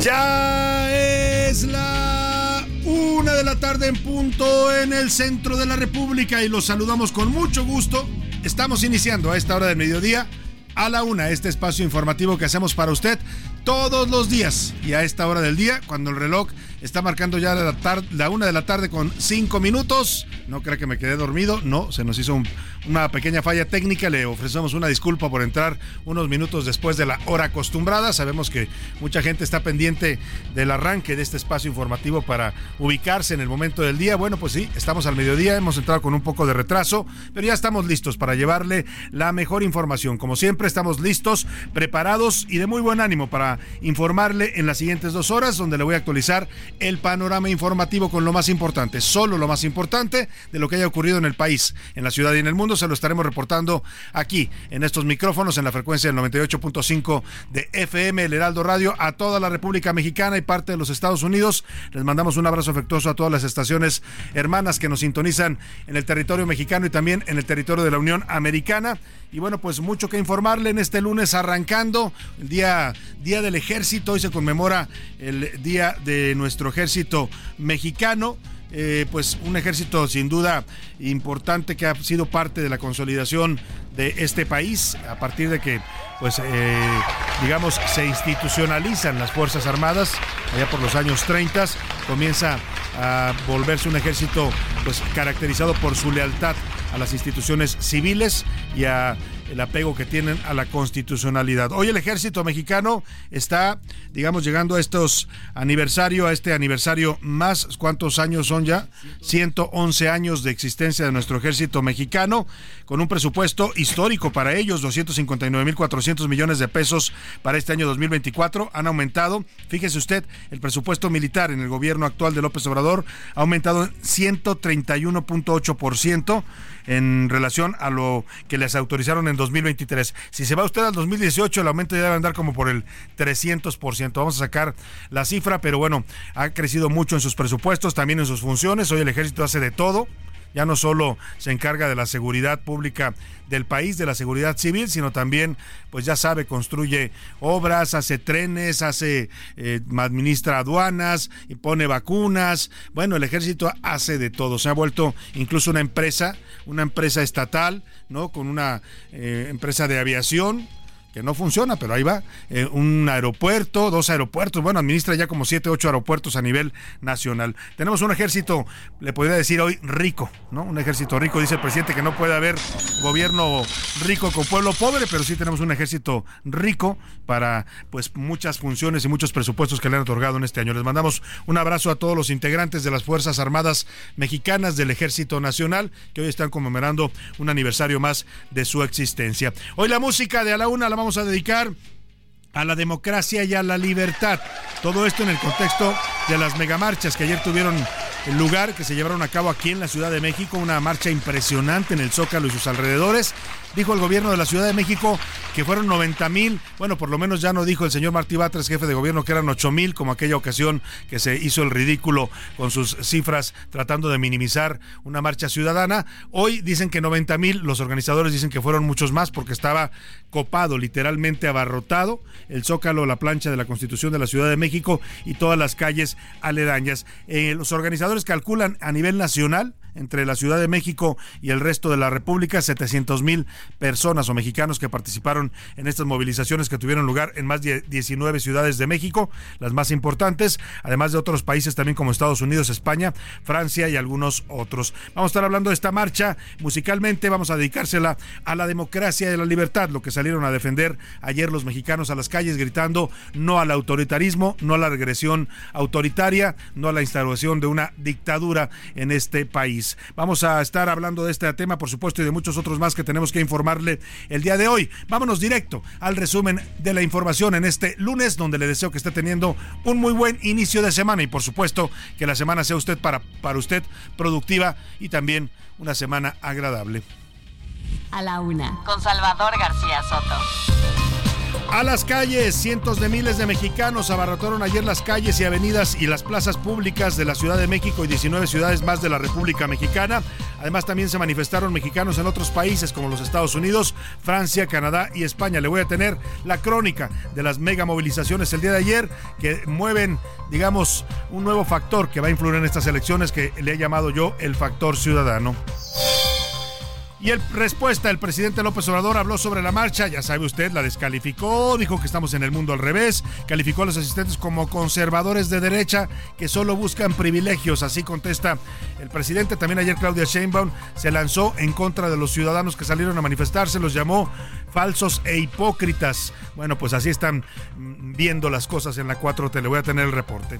Ya es la una de la tarde en punto en el centro de la República y los saludamos con mucho gusto. Estamos iniciando a esta hora del mediodía a la una este espacio informativo que hacemos para usted todos los días y a esta hora del día cuando el reloj está marcando ya la, tarde, la una de la tarde con cinco minutos. No creo que me quedé dormido, no, se nos hizo un, una pequeña falla técnica. Le ofrecemos una disculpa por entrar unos minutos después de la hora acostumbrada. Sabemos que mucha gente está pendiente del arranque de este espacio informativo para ubicarse en el momento del día. Bueno, pues sí, estamos al mediodía, hemos entrado con un poco de retraso, pero ya estamos listos para llevarle la mejor información. Como siempre, estamos listos, preparados y de muy buen ánimo para informarle en las siguientes dos horas, donde le voy a actualizar el panorama informativo con lo más importante, solo lo más importante de lo que haya ocurrido en el país, en la ciudad y en el mundo. Se lo estaremos reportando aquí, en estos micrófonos, en la frecuencia del 98.5 de FM, el Heraldo Radio, a toda la República Mexicana y parte de los Estados Unidos. Les mandamos un abrazo afectuoso a todas las estaciones hermanas que nos sintonizan en el territorio mexicano y también en el territorio de la Unión Americana. Y bueno, pues mucho que informarle en este lunes arrancando el día, del ejército. Hoy se conmemora el día de nuestro ejército mexicano. Eh, pues un ejército sin duda importante que ha sido parte de la consolidación de este país a partir de que pues eh, digamos se institucionalizan las fuerzas armadas allá por los años 30 comienza a volverse un ejército pues caracterizado por su lealtad a las instituciones civiles y a el apego que tienen a la constitucionalidad. Hoy el ejército mexicano está, digamos, llegando a estos aniversario, a este aniversario más, ¿cuántos años son ya? 111 años de existencia de nuestro ejército mexicano, con un presupuesto histórico para ellos, 259.400 millones de pesos para este año 2024. Han aumentado, fíjese usted, el presupuesto militar en el gobierno actual de López Obrador ha aumentado en 131.8% en relación a lo que les autorizaron en 2023. Si se va usted al 2018, el aumento ya debe andar como por el 300%. Vamos a sacar la cifra, pero bueno, ha crecido mucho en sus presupuestos, también en sus funciones. Hoy el ejército hace de todo ya no solo se encarga de la seguridad pública del país, de la seguridad civil, sino también, pues ya sabe, construye obras, hace trenes, hace, eh, administra aduanas, y pone vacunas. Bueno, el ejército hace de todo. Se ha vuelto incluso una empresa, una empresa estatal, ¿no? Con una eh, empresa de aviación que no funciona, pero ahí va. Eh, un aeropuerto, dos aeropuertos, bueno, administra ya como siete, ocho aeropuertos a nivel nacional. Tenemos un ejército, le podría decir hoy, rico, ¿no? Un ejército rico, dice el presidente que no puede haber gobierno rico con pueblo pobre, pero sí tenemos un ejército rico para pues muchas funciones y muchos presupuestos que le han otorgado en este año. Les mandamos un abrazo a todos los integrantes de las Fuerzas Armadas Mexicanas del Ejército Nacional, que hoy están conmemorando un aniversario más de su existencia. Hoy la música de a la una, la vamos a dedicar a la democracia y a la libertad. Todo esto en el contexto de las megamarchas que ayer tuvieron lugar, que se llevaron a cabo aquí en la Ciudad de México, una marcha impresionante en el Zócalo y sus alrededores. Dijo el gobierno de la Ciudad de México que fueron 90 mil, bueno, por lo menos ya no dijo el señor Martí Batres, jefe de gobierno, que eran 8 mil, como aquella ocasión que se hizo el ridículo con sus cifras tratando de minimizar una marcha ciudadana. Hoy dicen que 90 mil, los organizadores dicen que fueron muchos más porque estaba copado, literalmente abarrotado, el Zócalo, la plancha de la Constitución de la Ciudad de México y todas las calles aledañas. Eh, los organizadores calculan a nivel nacional entre la Ciudad de México y el resto de la República, 700 mil personas o mexicanos que participaron en estas movilizaciones que tuvieron lugar en más de 19 ciudades de México, las más importantes, además de otros países también como Estados Unidos, España, Francia y algunos otros. Vamos a estar hablando de esta marcha musicalmente, vamos a dedicársela a la democracia y a la libertad, lo que salieron a defender ayer los mexicanos a las calles gritando no al autoritarismo, no a la regresión autoritaria, no a la instauración de una dictadura en este país. Vamos a estar hablando de este tema, por supuesto, y de muchos otros más que tenemos que informarle el día de hoy. Vámonos directo al resumen de la información en este lunes, donde le deseo que esté teniendo un muy buen inicio de semana y, por supuesto, que la semana sea usted para, para usted productiva y también una semana agradable. A la una, con Salvador García Soto. A las calles, cientos de miles de mexicanos abarrotaron ayer las calles y avenidas y las plazas públicas de la Ciudad de México y 19 ciudades más de la República Mexicana. Además también se manifestaron mexicanos en otros países como los Estados Unidos, Francia, Canadá y España. Le voy a tener la crónica de las mega movilizaciones el día de ayer que mueven, digamos, un nuevo factor que va a influir en estas elecciones que le he llamado yo el factor ciudadano. Y en respuesta, el presidente López Obrador habló sobre la marcha, ya sabe usted, la descalificó, dijo que estamos en el mundo al revés, calificó a los asistentes como conservadores de derecha que solo buscan privilegios, así contesta el presidente. También ayer Claudia Sheinbaum se lanzó en contra de los ciudadanos que salieron a manifestarse, los llamó falsos e hipócritas. Bueno, pues así están viendo las cosas en la 4T, le voy a tener el reporte.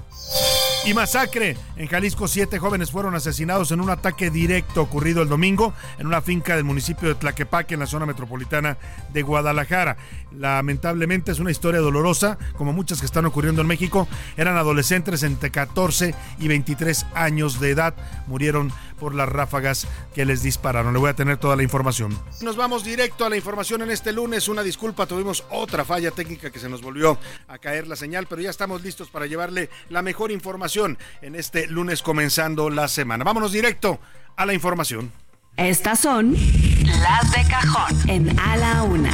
Y masacre. En Jalisco, siete jóvenes fueron asesinados en un ataque directo ocurrido el domingo en una finca del municipio de Tlaquepaque, en la zona metropolitana de Guadalajara. Lamentablemente es una historia dolorosa, como muchas que están ocurriendo en México. Eran adolescentes entre 14 y 23 años de edad. Murieron por las ráfagas que les dispararon. Le voy a tener toda la información. Nos vamos directo a la información en este lunes. Una disculpa, tuvimos otra falla técnica que se nos volvió a caer la señal, pero ya estamos listos para llevarle la mejor información en este lunes comenzando la semana. Vámonos directo a la información. Estas son las de cajón en A la Una.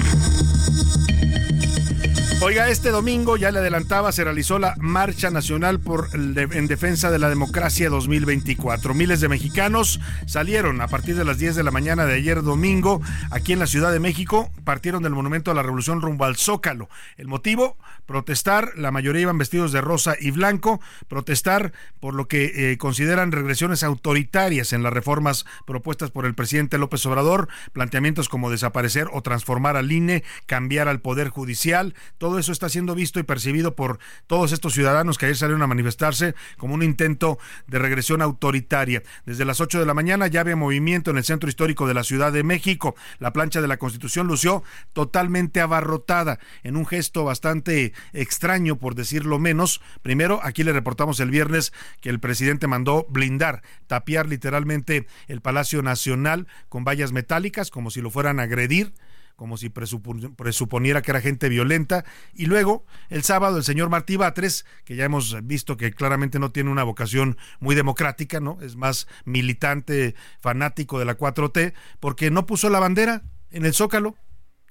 Oiga, este domingo, ya le adelantaba, se realizó la Marcha Nacional por, en Defensa de la Democracia 2024. Miles de mexicanos salieron a partir de las 10 de la mañana de ayer domingo aquí en la Ciudad de México, partieron del Monumento a la Revolución rumbo al Zócalo. El motivo, protestar, la mayoría iban vestidos de rosa y blanco, protestar por lo que eh, consideran regresiones autoritarias en las reformas propuestas por el presidente López Obrador, planteamientos como desaparecer o transformar al INE, cambiar al Poder Judicial, eso está siendo visto y percibido por todos estos ciudadanos que ayer salieron a manifestarse como un intento de regresión autoritaria. Desde las 8 de la mañana ya había movimiento en el centro histórico de la Ciudad de México. La plancha de la Constitución lució totalmente abarrotada en un gesto bastante extraño, por decirlo menos. Primero, aquí le reportamos el viernes que el presidente mandó blindar, tapiar literalmente el Palacio Nacional con vallas metálicas, como si lo fueran a agredir como si presuponiera que era gente violenta. Y luego, el sábado, el señor Martí Batres, que ya hemos visto que claramente no tiene una vocación muy democrática, ¿no? Es más militante, fanático de la 4T, porque no puso la bandera en el Zócalo.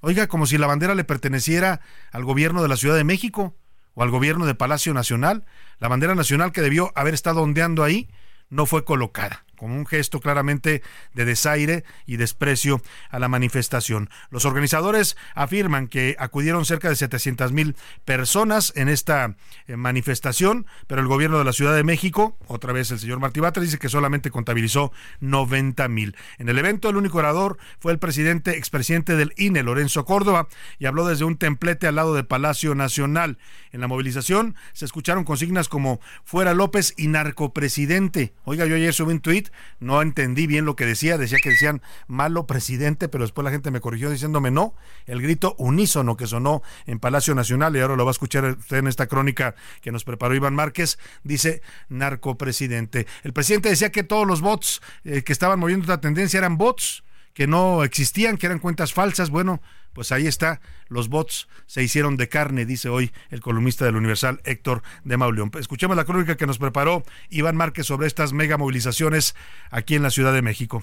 Oiga, como si la bandera le perteneciera al gobierno de la Ciudad de México o al gobierno de Palacio Nacional. La bandera nacional que debió haber estado ondeando ahí no fue colocada como un gesto claramente de desaire y desprecio a la manifestación. Los organizadores afirman que acudieron cerca de 700 mil personas en esta eh, manifestación, pero el gobierno de la Ciudad de México, otra vez el señor Martí dice que solamente contabilizó 90 mil. En el evento, el único orador fue el presidente, expresidente del INE, Lorenzo Córdoba, y habló desde un templete al lado del Palacio Nacional. En la movilización se escucharon consignas como fuera López y narcopresidente. Oiga, yo ayer subí un tuit no entendí bien lo que decía, decía que decían malo presidente, pero después la gente me corrigió diciéndome no, el grito unísono que sonó en Palacio Nacional y ahora lo va a escuchar usted en esta crónica que nos preparó Iván Márquez, dice narcopresidente. El presidente decía que todos los bots eh, que estaban moviendo esta tendencia eran bots, que no existían, que eran cuentas falsas. Bueno, pues ahí está, los bots se hicieron de carne, dice hoy el columnista del Universal Héctor de Mauleón. Escuchemos la crónica que nos preparó Iván Márquez sobre estas mega movilizaciones aquí en la Ciudad de México.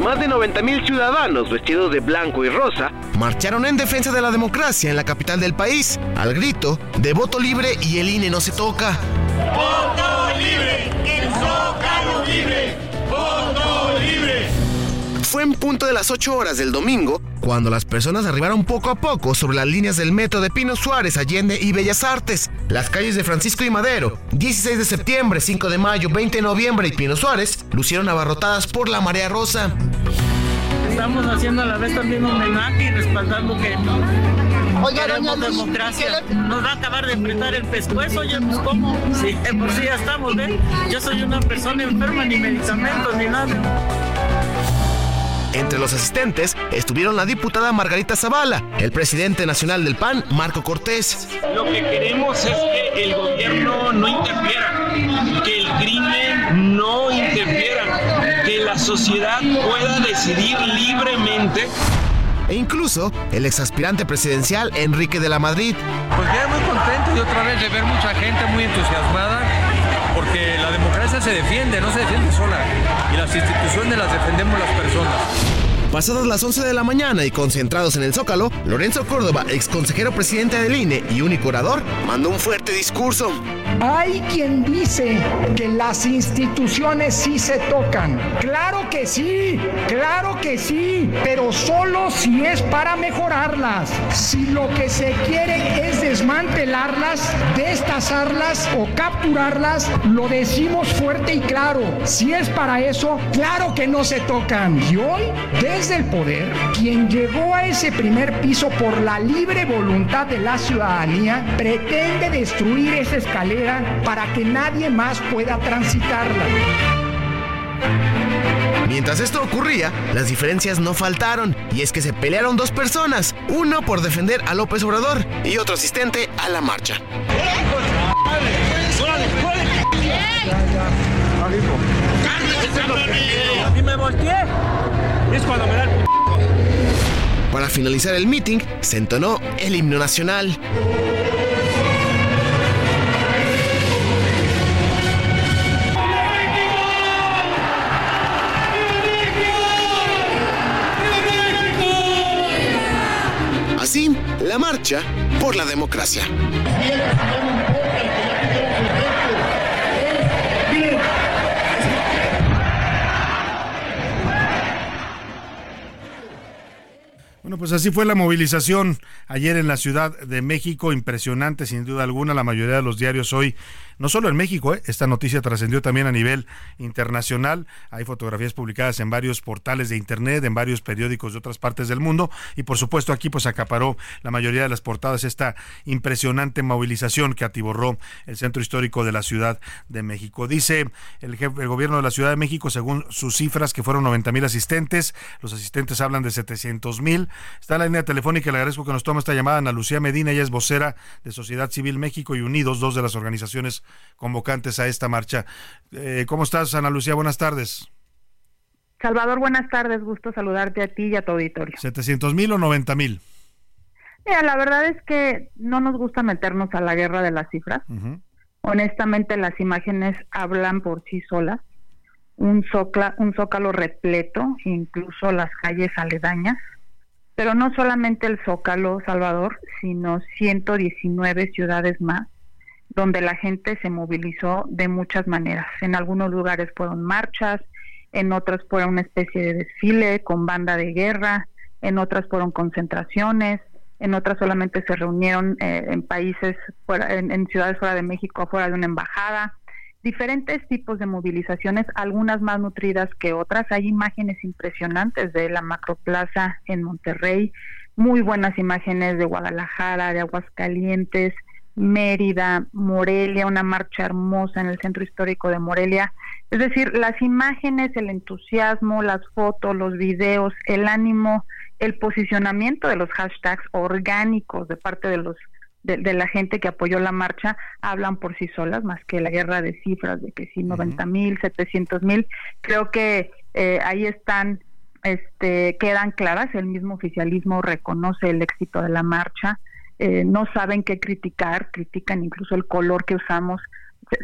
Más de 90 mil ciudadanos vestidos de blanco y rosa marcharon en defensa de la democracia en la capital del país, al grito de voto libre y el INE no se toca. ¡Voto libre! ¡El Zócalo libre! ¡Voto libre! Fue en punto de las 8 horas del domingo cuando las personas arribaron poco a poco sobre las líneas del metro de Pino Suárez, Allende y Bellas Artes. Las calles de Francisco y Madero, 16 de septiembre, 5 de mayo, 20 de noviembre y Pino Suárez lucieron abarrotadas por la marea rosa estamos haciendo a la vez también un homenaje y respaldando que Oiga, queremos democracia. Nos va a acabar de apretar el pescuezo, oye, pues cómo. Sí, por sí ya estamos, ¿ven? Yo soy una persona enferma, ni medicamentos, ni nada. Entre los asistentes estuvieron la diputada Margarita Zavala, el presidente nacional del PAN, Marco Cortés. Lo que queremos es que el gobierno no interfiera, que el crimen no interfiera, que la sociedad pueda decidir libremente e incluso el exaspirante presidencial Enrique de la Madrid. Pues quedé muy contento y otra vez de ver mucha gente muy entusiasmada porque la democracia se defiende, no se defiende sola. Las instituciones las defendemos las personas. Pasadas las 11 de la mañana y concentrados en el Zócalo, Lorenzo Córdoba, ex consejero presidente del INE y único orador, mandó un fuerte discurso. Hay quien dice que las instituciones sí se tocan. Claro que sí, claro que sí, pero solo si es para mejorarlas. Si lo que se quiere es desmantelarlas, destazarlas o capturarlas, lo decimos fuerte y claro. Si es para eso, claro que no se tocan. Y hoy, desde el poder, quien llegó a ese primer piso por la libre voluntad de la ciudadanía, pretende destruir esa escalera para que nadie más pueda transitarla. Mientras esto ocurría, las diferencias no faltaron, y es que se pelearon dos personas, uno por defender a López Obrador y otro asistente a la marcha. Para finalizar el meeting, se entonó el himno nacional. Así, la marcha por la democracia. Bueno, pues así fue la movilización ayer en la Ciudad de México, impresionante sin duda alguna, la mayoría de los diarios hoy no solo en México, ¿eh? esta noticia trascendió también a nivel internacional. Hay fotografías publicadas en varios portales de internet, en varios periódicos de otras partes del mundo y por supuesto aquí pues acaparó la mayoría de las portadas esta impresionante movilización que atiborró el centro histórico de la Ciudad de México. Dice el, jefe, el gobierno de la Ciudad de México, según sus cifras, que fueron 90 mil asistentes, los asistentes hablan de 700 mil. Está en la línea telefónica, le agradezco que nos tome esta llamada Ana Lucía Medina, ella es vocera de Sociedad Civil México y Unidos, dos de las organizaciones convocantes a esta marcha. Eh, ¿Cómo estás, Ana Lucía? Buenas tardes. Salvador, buenas tardes. Gusto saludarte a ti y a tu auditorio. ¿700 mil o 90 mil? Mira, la verdad es que no nos gusta meternos a la guerra de las cifras. Honestamente, las imágenes hablan por sí solas. Un, un zócalo repleto, incluso las calles aledañas. Pero no solamente el zócalo, Salvador, sino 119 ciudades más donde la gente se movilizó de muchas maneras. En algunos lugares fueron marchas, en otras fueron una especie de desfile con banda de guerra, en otras fueron concentraciones, en otras solamente se reunieron eh, en países, fuera, en, ciudades fuera de México, fuera de una embajada. Diferentes tipos de movilizaciones, algunas más nutridas que otras. Hay imágenes impresionantes de la Macroplaza en Monterrey, muy buenas imágenes de Guadalajara, de Aguascalientes, Mérida, Morelia, una marcha hermosa en el centro histórico de Morelia. Es decir, las imágenes, el entusiasmo, las fotos, los videos, el ánimo, el posicionamiento de los hashtags orgánicos de parte de los de, la gente que apoyó la marcha hablan por sí solas, más que la guerra de cifras de que sí, 90 mil, 700 mil. Creo que eh, ahí están, este, quedan claras, el mismo oficialismo reconoce el éxito de la marcha, eh, no saben qué criticar, critican incluso el color que usamos,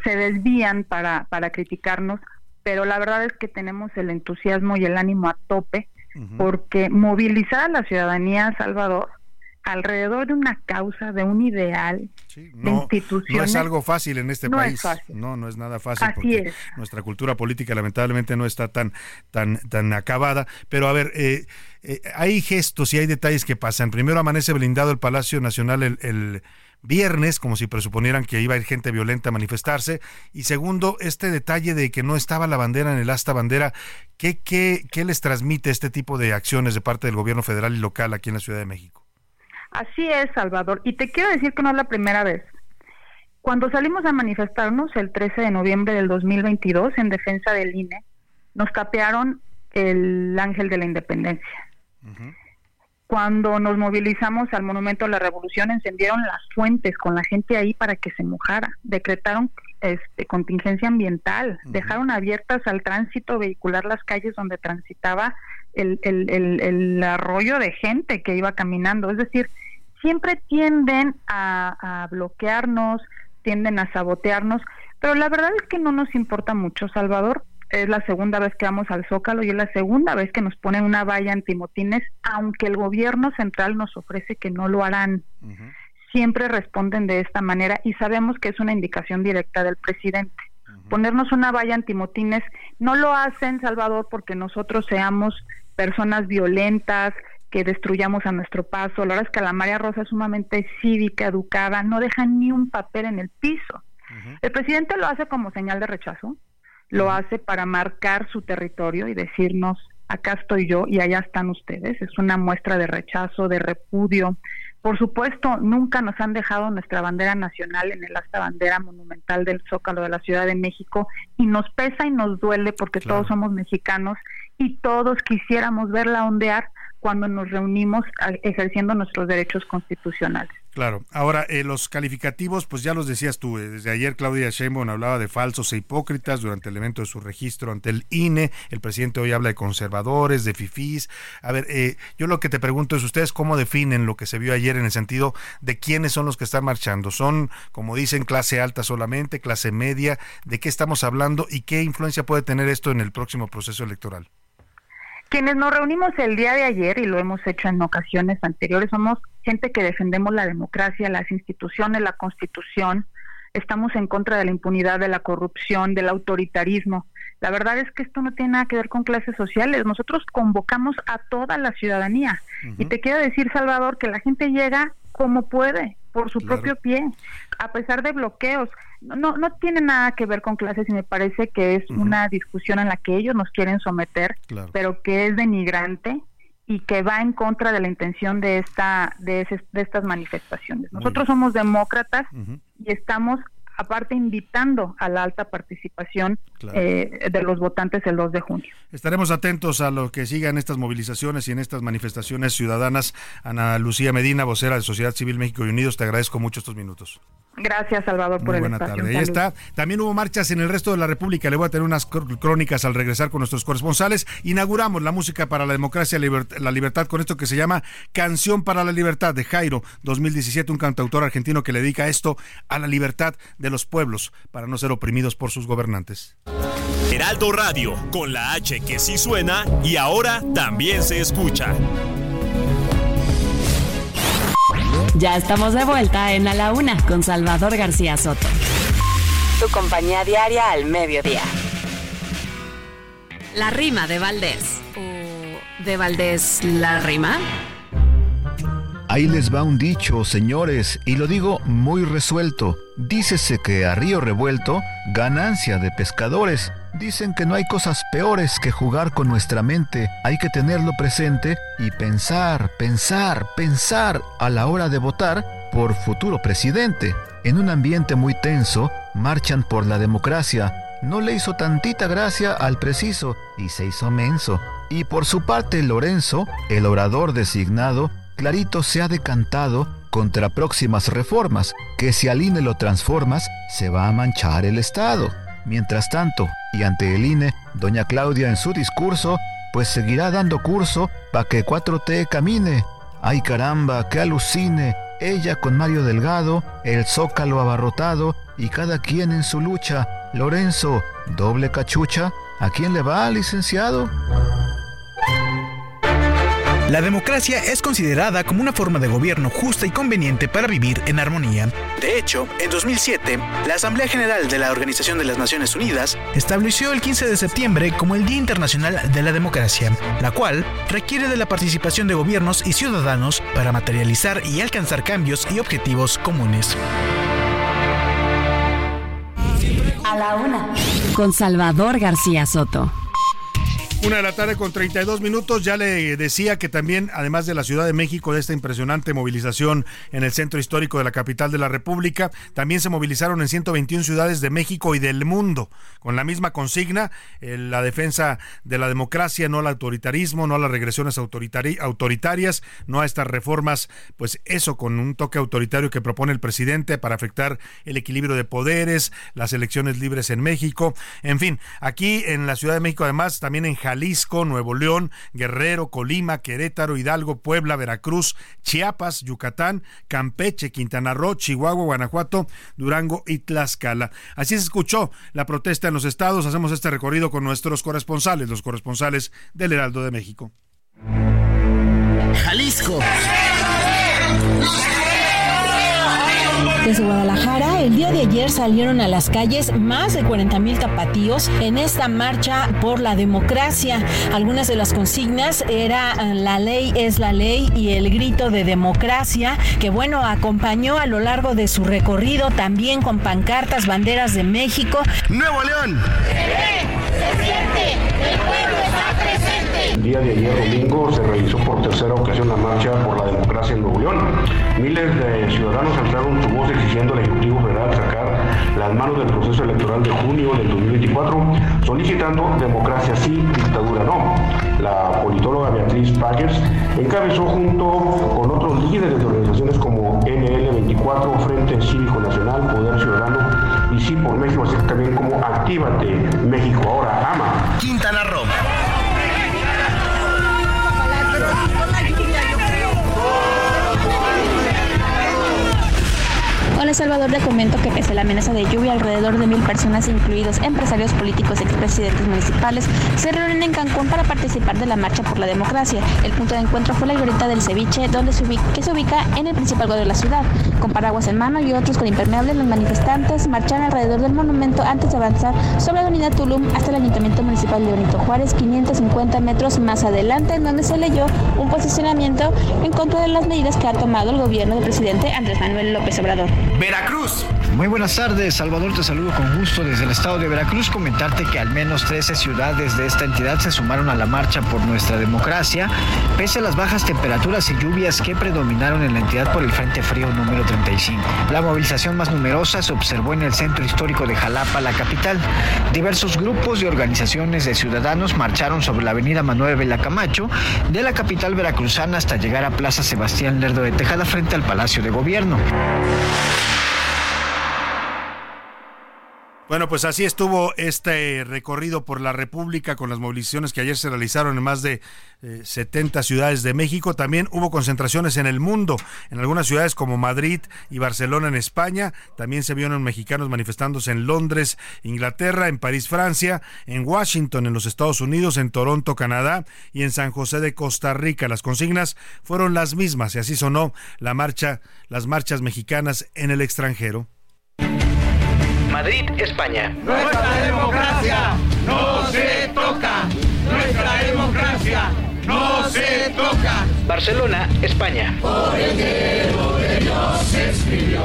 se, desvían para, para criticarnos, pero la verdad es que tenemos el entusiasmo y el ánimo a tope porque movilizar a la ciudadanía, Salvador, alrededor de una causa, de un ideal, de instituciones. No es algo fácil en este país. No, no es nada fácil. porque Nuestra cultura política lamentablemente no está tan, tan, tan acabada. Pero a ver, eh, eh, hay gestos y hay detalles que pasan. Primero amanece blindado el Palacio Nacional el, viernes, como si presuponieran que iba a ir gente violenta a manifestarse. Y segundo, este detalle de que no estaba la bandera en el asta bandera, ¿qué, qué, qué les transmite este tipo de acciones de parte del gobierno federal y local aquí en la Ciudad de México? Así es, Salvador. Y te quiero decir que no es la primera vez. Cuando salimos a manifestarnos el 13 de noviembre del 2022 en defensa del INE, nos capearon el ángel de la independencia. Cuando nos movilizamos al Monumento a la Revolución, encendieron las fuentes con la gente ahí para que se mojara. Decretaron este, contingencia ambiental, dejaron abiertas al tránsito vehicular las calles donde transitaba el, el, el arroyo de gente que iba caminando. Es decir, siempre tienden a, bloquearnos, tienden a sabotearnos, pero la verdad es que no nos importa mucho, Salvador. Es la segunda vez que vamos al Zócalo y es la segunda vez que nos ponen una valla antimotines, aunque el gobierno central nos ofrece que no lo harán. Siempre responden de esta manera y sabemos que es una indicación directa del presidente. Ponernos una valla antimotines no lo hacen, Salvador, porque nosotros seamos personas violentas, que destruyamos a nuestro paso. La verdad es que la María Rosa es sumamente cívica, educada, no deja ni un papel en el piso. El presidente lo hace como señal de rechazo, lo hace para marcar su territorio y decirnos, acá estoy yo y allá están ustedes. Es una muestra de rechazo, de repudio. Por supuesto, nunca nos han dejado nuestra bandera nacional en el asta bandera monumental del Zócalo de la Ciudad de México y nos pesa y nos duele porque todos somos mexicanos y todos quisiéramos verla ondear cuando nos reunimos ejerciendo nuestros derechos constitucionales. Claro. Ahora, eh, los calificativos, pues ya los decías tú. Eh, desde ayer Claudia Sheinbaum hablaba de falsos e hipócritas durante el evento de su registro ante el INE. El presidente hoy habla de conservadores, de fifís. A ver, eh, yo lo que te pregunto es, ¿ustedes cómo definen lo que se vio ayer en el sentido de quiénes son los que están marchando? ¿Son, como dicen, clase alta solamente, clase media? ¿De qué estamos hablando y qué influencia puede tener esto en el próximo proceso electoral? Quienes nos reunimos el día de ayer y lo hemos hecho en ocasiones anteriores, somos gente que defendemos la democracia, las instituciones, la constitución, estamos en contra de la impunidad, de la corrupción, del autoritarismo. La verdad es que esto no tiene nada que ver con clases sociales. Nosotros convocamos a toda la ciudadanía. Y te quiero decir, Salvador, que la gente llega como puede, por su propio pie, a pesar de bloqueos. No, no tiene nada que ver con clases y me parece que es una discusión en la que ellos nos quieren someter, pero que es denigrante y que va en contra de la intención de esta de, de estas manifestaciones. Nosotros somos demócratas y estamos aparte invitando a la alta participación eh, de los votantes el 2 de junio. Estaremos atentos a lo que sigan estas movilizaciones y en estas manifestaciones ciudadanas. Ana Lucía Medina, vocera de Sociedad Civil México y Unidos, te agradezco mucho estos minutos. Gracias, Salvador, por el buena tarde. Ahí está. También hubo marchas en el resto de la República. Le voy a tener unas crónicas al regresar con nuestros corresponsales. Inauguramos la música para la democracia la libertad con esto que se llama Canción para la Libertad de Jairo 2017, un cantautor argentino que le dedica esto a la libertad de los pueblos para no ser oprimidos por sus gobernantes. Heraldo Radio, con la H que sí suena y ahora también se escucha. Ya estamos de vuelta en A la Una con Salvador García Soto. Tu compañía diaria al mediodía. La rima de Valdés. ¿O de Valdés la rima? Ahí les va un dicho, señores, y lo digo muy resuelto. Dícese que a río revuelto, ganancia de pescadores. Dicen que no hay cosas peores que jugar con nuestra mente. Hay que tenerlo presente y pensar, pensar, pensar a la hora de votar por futuro presidente. En un ambiente muy tenso, marchan por la democracia. No le hizo tantita gracia al preciso y se hizo menso. Y por su parte Lorenzo, el orador designado, clarito se ha decantado contra próximas reformas, que si al INE lo transformas, se va a manchar el Estado. Mientras tanto, y ante el INE, doña Claudia en su discurso, pues seguirá dando curso pa' que 4T camine. Ay caramba, que alucine, ella con Mario Delgado, el zócalo abarrotado y cada quien en su lucha. Lorenzo, doble cachucha, ¿A quién le va, licenciado? La democracia es considerada como una forma de gobierno justa y conveniente para vivir en armonía. De hecho, en 2007, la Asamblea General de la Organización de las Naciones Unidas estableció el 15 de septiembre como el Día Internacional de la Democracia, la cual requiere de la participación de gobiernos y ciudadanos para materializar y alcanzar cambios y objetivos comunes. A la una. Con Salvador García Soto. Una de la tarde con 32 minutos. Ya le decía que también, además de la Ciudad de México, de esta impresionante movilización en el centro histórico de la capital de la República, también se movilizaron en 121 ciudades de México y del mundo, con la misma consigna, eh, la defensa de la democracia, no al autoritarismo, no a las regresiones autoritarias, no a estas reformas, pues eso con un toque autoritario que propone el presidente para afectar el equilibrio de poderes, las elecciones libres en México. En fin, aquí en la Ciudad de México, además, también en Jalisco, Nuevo León, Guerrero, Colima, Querétaro, Hidalgo, Puebla, Veracruz, Chiapas, Yucatán, Campeche, Quintana Roo, Chihuahua, Guanajuato, Durango y Tlaxcala. Así se escuchó la protesta en los estados. Hacemos este recorrido con nuestros corresponsales, los corresponsales del Heraldo de México. Jalisco. Desde Guadalajara, el día de ayer salieron a las calles más de 40 mil tapatíos en esta marcha por la democracia. Algunas de las consignas era la ley es la ley y el grito de democracia, que bueno, acompañó a lo largo de su recorrido también con pancartas, banderas de México. Nuevo León. El día de ayer domingo se realizó por tercera ocasión la marcha por la democracia en Nuevo León. Miles de ciudadanos alzaron su voz exigiendo al Ejecutivo Federal sacar las manos del proceso electoral de junio del 2024, solicitando democracia sí, dictadura no. La politóloga Beatriz Pagers encabezó junto con otros líderes de organizaciones como NL24, Frente Cívico Nacional, Poder Ciudadano y Sí por México, así también como Actívate México Ahora Ama. Quintana Roo. Hola Salvador, le comento que pese a la amenaza de lluvia, alrededor de mil personas, incluidos empresarios políticos y expresidentes municipales, se reúnen en Cancún para participar de la Marcha por la Democracia. El punto de encuentro fue la glorieta del ceviche, donde se ubica, que se ubica en el principal de la ciudad. Con paraguas en mano y otros con impermeables, los manifestantes marchan alrededor del monumento antes de avanzar sobre la avenida Tulum hasta el Ayuntamiento Municipal de Benito Juárez, 550 metros más adelante, en donde se leyó un posicionamiento en contra de las medidas que ha tomado el gobierno del presidente Andrés Manuel López Obrador. Veracruz. Muy buenas tardes, Salvador, te saludo con gusto desde el estado de Veracruz. Comentarte que al menos 13 ciudades de esta entidad se sumaron a la marcha por nuestra democracia, pese a las bajas temperaturas y lluvias que predominaron en la entidad por el Frente Frío número 35. La movilización más numerosa se observó en el centro histórico de Jalapa, la capital. Diversos grupos y organizaciones de ciudadanos marcharon sobre la avenida Manuel Vela Camacho, de la capital veracruzana hasta llegar a Plaza Sebastián Lerdo de Tejada frente al Palacio de Gobierno. Bueno, pues así estuvo este recorrido por la República con las movilizaciones que ayer se realizaron en más de 70 ciudades de México. También hubo concentraciones en el mundo, en algunas ciudades como Madrid y Barcelona en España. También se vieron mexicanos manifestándose en Londres, Inglaterra, en París, Francia, en Washington, en los Estados Unidos, en Toronto, Canadá y en San José de Costa Rica. Las consignas fueron las mismas y así sonó la marcha, las marchas mexicanas en el extranjero. Madrid, España. Nuestra democracia no se toca. Nuestra democracia no se toca. Barcelona, España. Por el que Dios escribió.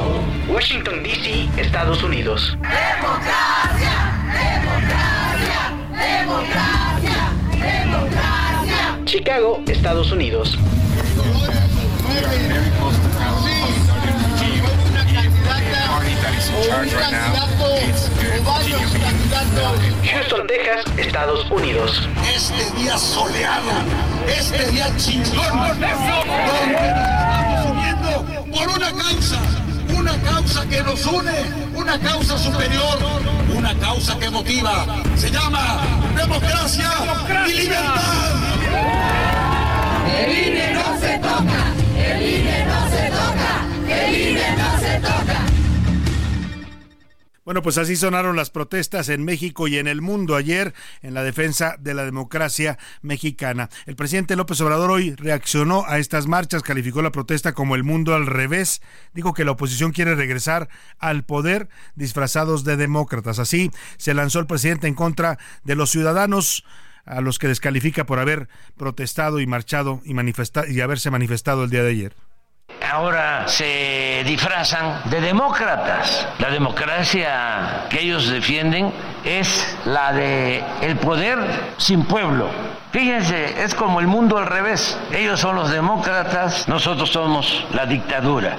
Washington, D.C., Estados Unidos. Democracia, democracia, democracia, democracia. Chicago, Estados Unidos. Houston, Texas, Estados Unidos. Este día soleado, este día chingón, donde estamos uniendo por una causa, una causa que nos une, una causa superior, una causa que motiva. Se llama democracia, y libertad. El INE no se toca, el INE no se toca, el INE no se toca. Bueno, pues así sonaron las protestas en México y en el mundo ayer en la defensa de la democracia mexicana. El presidente López Obrador hoy reaccionó a estas marchas, calificó la protesta como el mundo al revés, dijo que la oposición quiere regresar al poder disfrazados de demócratas. Así se lanzó el presidente en contra de los ciudadanos a los que descalifica por haber protestado y marchado y, y haberse manifestado el día de ayer ahora se disfrazan de demócratas. La democracia que ellos defienden es la de el poder sin pueblo. Fíjense, es como el mundo al revés. Ellos son los demócratas, nosotros somos la dictadura.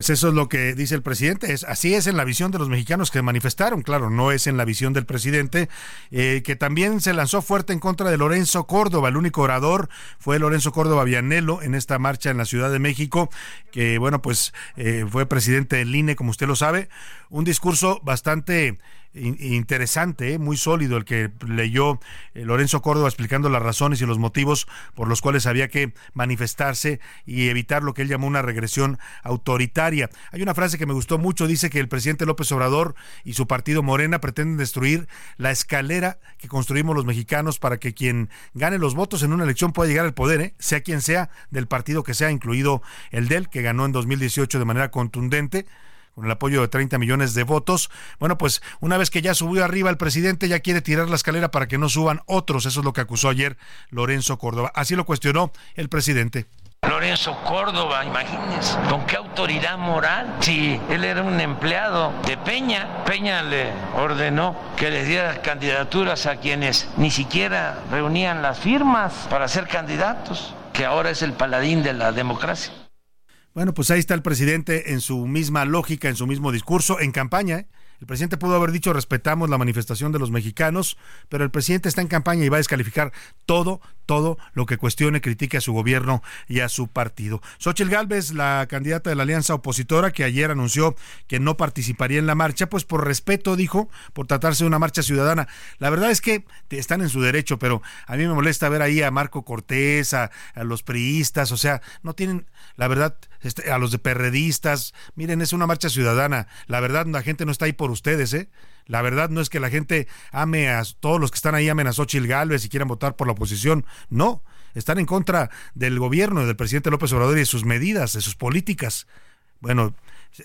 Pues eso es lo que dice el presidente. Es, así es en la visión de los mexicanos que manifestaron. Claro, no es en la visión del presidente, eh, que también se lanzó fuerte en contra de Lorenzo Córdoba. El único orador fue Lorenzo Córdoba Vianelo en esta marcha en la Ciudad de México, que bueno, pues eh, fue presidente del INE, como usted lo sabe. Un discurso bastante interesante, ¿eh? muy sólido el que leyó eh, Lorenzo Córdoba explicando las razones y los motivos por los cuales había que manifestarse y evitar lo que él llamó una regresión autoritaria. Hay una frase que me gustó mucho, dice que el presidente López Obrador y su partido Morena pretenden destruir la escalera que construimos los mexicanos para que quien gane los votos en una elección pueda llegar al poder, ¿eh? sea quien sea, del partido que sea, incluido el del que ganó en 2018 de manera contundente con el apoyo de 30 millones de votos. Bueno, pues una vez que ya subió arriba el presidente, ya quiere tirar la escalera para que no suban otros. Eso es lo que acusó ayer Lorenzo Córdoba. Así lo cuestionó el presidente. Lorenzo Córdoba, imagínense, ¿con qué autoridad moral? Si él era un empleado de Peña, Peña le ordenó que les diera candidaturas a quienes ni siquiera reunían las firmas para ser candidatos, que ahora es el paladín de la democracia. Bueno, pues ahí está el presidente en su misma lógica, en su mismo discurso, en campaña. ¿eh? El presidente pudo haber dicho respetamos la manifestación de los mexicanos, pero el presidente está en campaña y va a descalificar todo, todo lo que cuestione, critique a su gobierno y a su partido. Xochitl Gálvez, la candidata de la alianza opositora, que ayer anunció que no participaría en la marcha, pues por respeto, dijo, por tratarse de una marcha ciudadana. La verdad es que están en su derecho, pero a mí me molesta ver ahí a Marco Cortés, a, a los priistas, o sea, no tienen, la verdad, este, a los de perredistas. Miren, es una marcha ciudadana. La verdad, la gente no está ahí por ustedes, ¿eh? La verdad no es que la gente ame a todos los que están ahí, amen a Xochitl Galvez y quieran votar por la oposición. No, están en contra del gobierno, del presidente López Obrador y de sus medidas, de sus políticas. Bueno,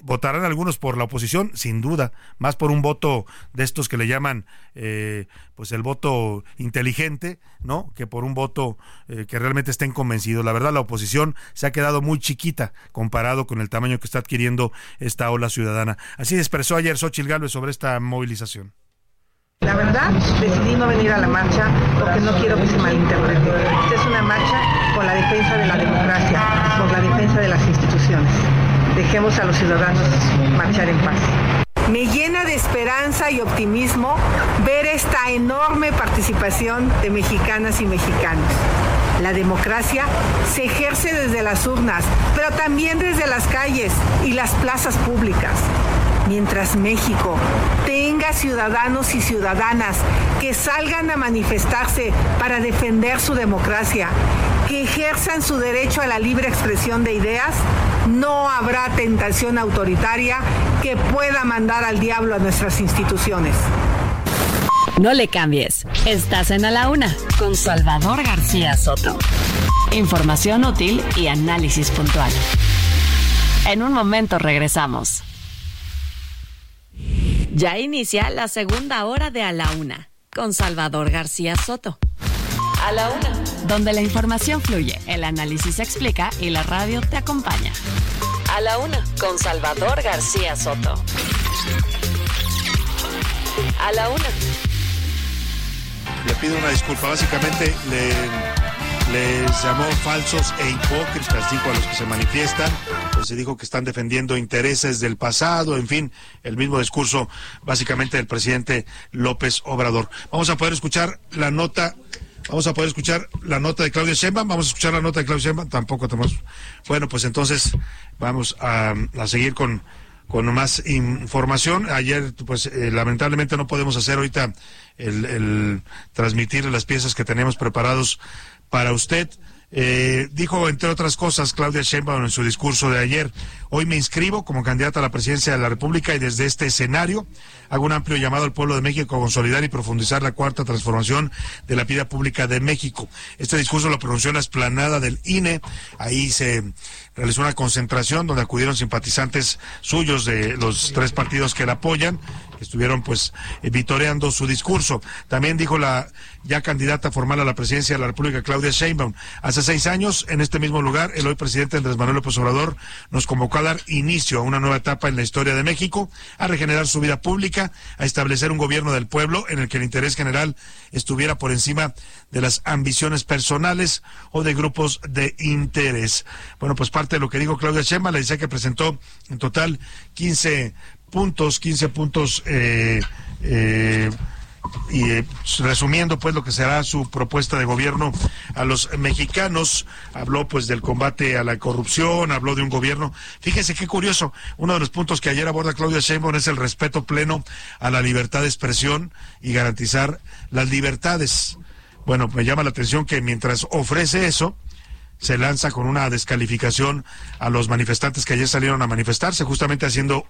Votarán algunos por la oposición, sin duda, más por un voto de estos que le llaman eh, pues el voto inteligente, ¿no? Que por un voto eh, que realmente estén convencidos. La verdad, la oposición se ha quedado muy chiquita comparado con el tamaño que está adquiriendo esta ola ciudadana. Así expresó ayer Xochitl Gálvez sobre esta movilización. La verdad, decidí no venir a la marcha porque no quiero que se malinterprete. Esta es una marcha por la defensa de la democracia, por la defensa de las instituciones dejemos a los ciudadanos marchar en paz. Me llena de esperanza y optimismo ver esta enorme participación de mexicanas y mexicanos. La democracia se ejerce desde las urnas, pero también desde las calles y las plazas públicas. Mientras México tenga ciudadanos y ciudadanas que salgan a manifestarse para defender su democracia, que ejerzan su derecho a la libre expresión de ideas, no habrá tentación autoritaria que pueda mandar al diablo a nuestras instituciones. No le cambies. Estás en A la Una con Salvador García Soto. Información útil y análisis puntual. En un momento regresamos. Ya inicia la segunda hora de A la Una con Salvador García Soto. A la una. Donde la información fluye, el análisis se explica y la radio te acompaña. A la una. Con Salvador García Soto. A la una. Le pido una disculpa. Básicamente les llamó falsos e hipócritas, dijo a los que se manifiestan. Pues se dijo que están defendiendo intereses del pasado, en fin, el mismo discurso básicamente del presidente López Obrador. Vamos a poder escuchar la nota Vamos a poder escuchar la nota de Claudio Sheinbaum. Vamos a escuchar la nota de Claudio Sheinbaum. Tampoco tenemos. Bueno, pues entonces vamos a, seguir con, con más información. Ayer, pues eh, lamentablemente no podemos hacer ahorita el, el transmitir las piezas que tenemos preparados para usted. Eh, dijo, entre otras cosas, Claudia Sheinbaum en su discurso de ayer, hoy me inscribo como candidata a la presidencia de la República y desde este escenario hago un amplio llamado al pueblo de México a consolidar y profundizar la cuarta transformación de la vida pública de México. Este discurso lo pronunció en la esplanada del INE, ahí se realizó una concentración donde acudieron simpatizantes suyos de los tres partidos que la apoyan, estuvieron pues vitoreando su discurso. También dijo la ya candidata formal a la presidencia de la República, Claudia Sheinbaum. Hace seis años, en este mismo lugar, el hoy presidente Andrés Manuel López Obrador nos convocó a dar inicio a una nueva etapa en la historia de México, a regenerar su vida pública, a establecer un gobierno del pueblo en el que el interés general estuviera por encima de las ambiciones personales o de grupos de interés. Bueno, pues parte de lo que dijo Claudia Sheinbaum, le decía que presentó en total 15 puntos, 15 puntos eh, eh, y eh, resumiendo pues lo que será su propuesta de gobierno a los mexicanos, habló pues del combate a la corrupción, habló de un gobierno. Fíjese qué curioso, uno de los puntos que ayer aborda Claudia Sheinbaum es el respeto pleno a la libertad de expresión y garantizar las libertades. Bueno, me llama la atención que mientras ofrece eso, se lanza con una descalificación a los manifestantes que ayer salieron a manifestarse, justamente haciendo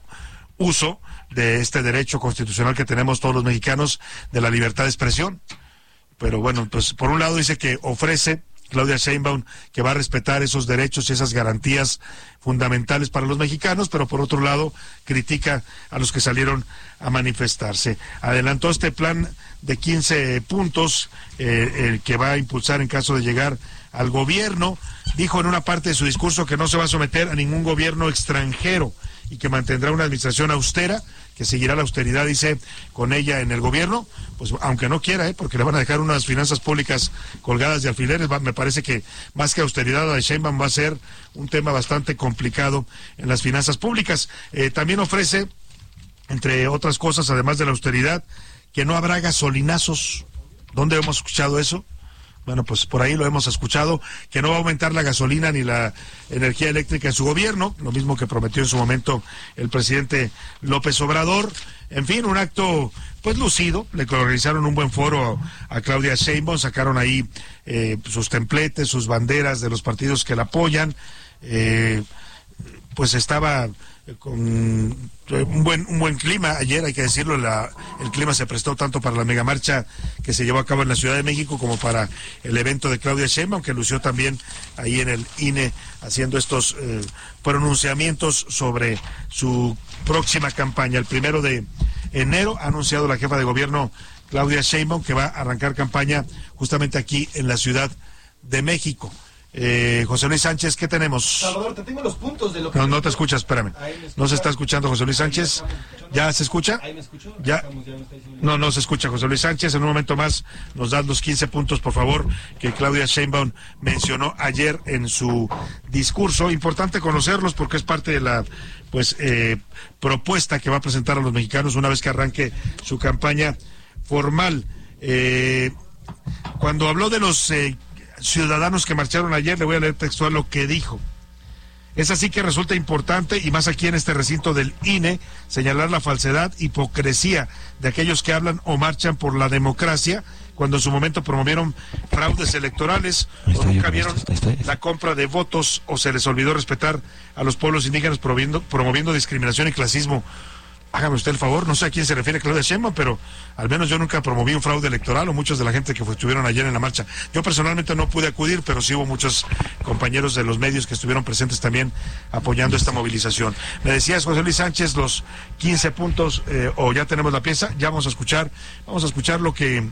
uso de este derecho constitucional que tenemos todos los mexicanos de la libertad de expresión. Pero bueno, pues por un lado dice que ofrece Claudia Sheinbaum que va a respetar esos derechos y esas garantías fundamentales para los mexicanos, pero por otro lado critica a los que salieron a manifestarse. Adelantó este plan de 15 puntos eh, el que va a impulsar en caso de llegar al gobierno. Dijo en una parte de su discurso que no se va a someter a ningún gobierno extranjero y que mantendrá una administración austera, que seguirá la austeridad, dice, con ella en el gobierno, pues aunque no quiera, ¿eh? porque le van a dejar unas finanzas públicas colgadas de alfileres, me parece que más que austeridad de Sheinbaum va a ser un tema bastante complicado en las finanzas públicas. Eh, también ofrece, entre otras cosas, además de la austeridad, que no habrá gasolinazos. ¿Dónde hemos escuchado eso? Bueno, pues por ahí lo hemos escuchado, que no va a aumentar la gasolina ni la energía eléctrica en su gobierno, lo mismo que prometió en su momento el presidente López Obrador. En fin, un acto pues lucido, le organizaron un buen foro a, Claudia Sheinbaum, sacaron ahí eh, sus templetes, sus banderas de los partidos que la apoyan, eh, pues estaba con un buen, un buen clima. Ayer, hay que decirlo, la, el clima se prestó tanto para la megamarcha que se llevó a cabo en la Ciudad de México como para el evento de Claudia Sheinbaum, que lució también ahí en el INE haciendo estos eh, pronunciamientos sobre su próxima campaña. El primero de enero ha anunciado la jefa de gobierno Claudia Sheinbaum que va a arrancar campaña justamente aquí en la Ciudad de México. Eh, José Luis Sánchez, ¿qué tenemos? Salvador, te tengo los puntos de lo que... No, no te escuchas, espérame. No se está escuchando José Luis Sánchez. ¿Ya se escucha? ¿Ya? No, no se escucha José Luis Sánchez. En un momento más nos dan los 15 puntos, por favor, que Claudia Sheinbaum mencionó ayer en su discurso. Importante conocerlos porque es parte de la pues eh, propuesta que va a presentar a los mexicanos una vez que arranque su campaña formal. Eh, cuando habló de los ciudadanos que marcharon ayer, le voy a leer textual lo que dijo. Es así que resulta importante, y más aquí en este recinto del INE, señalar la falsedad, hipocresía de aquellos que hablan o marchan por la democracia, cuando en su momento promovieron fraudes electorales o nunca vieron la compra de votos o se les olvidó respetar a los pueblos indígenas promoviendo, promoviendo discriminación y clasismo hágame usted el favor, no sé a quién se refiere Claudia Sheinbaum, pero al menos yo nunca promoví un fraude electoral o muchos de la gente que estuvieron ayer en la marcha. Yo personalmente no pude acudir, pero sí hubo muchos compañeros de los medios que estuvieron presentes también apoyando esta movilización. Me decías, José Luis Sánchez, los 15 puntos, eh, o ya tenemos la pieza, ya vamos a escuchar, vamos a escuchar lo que,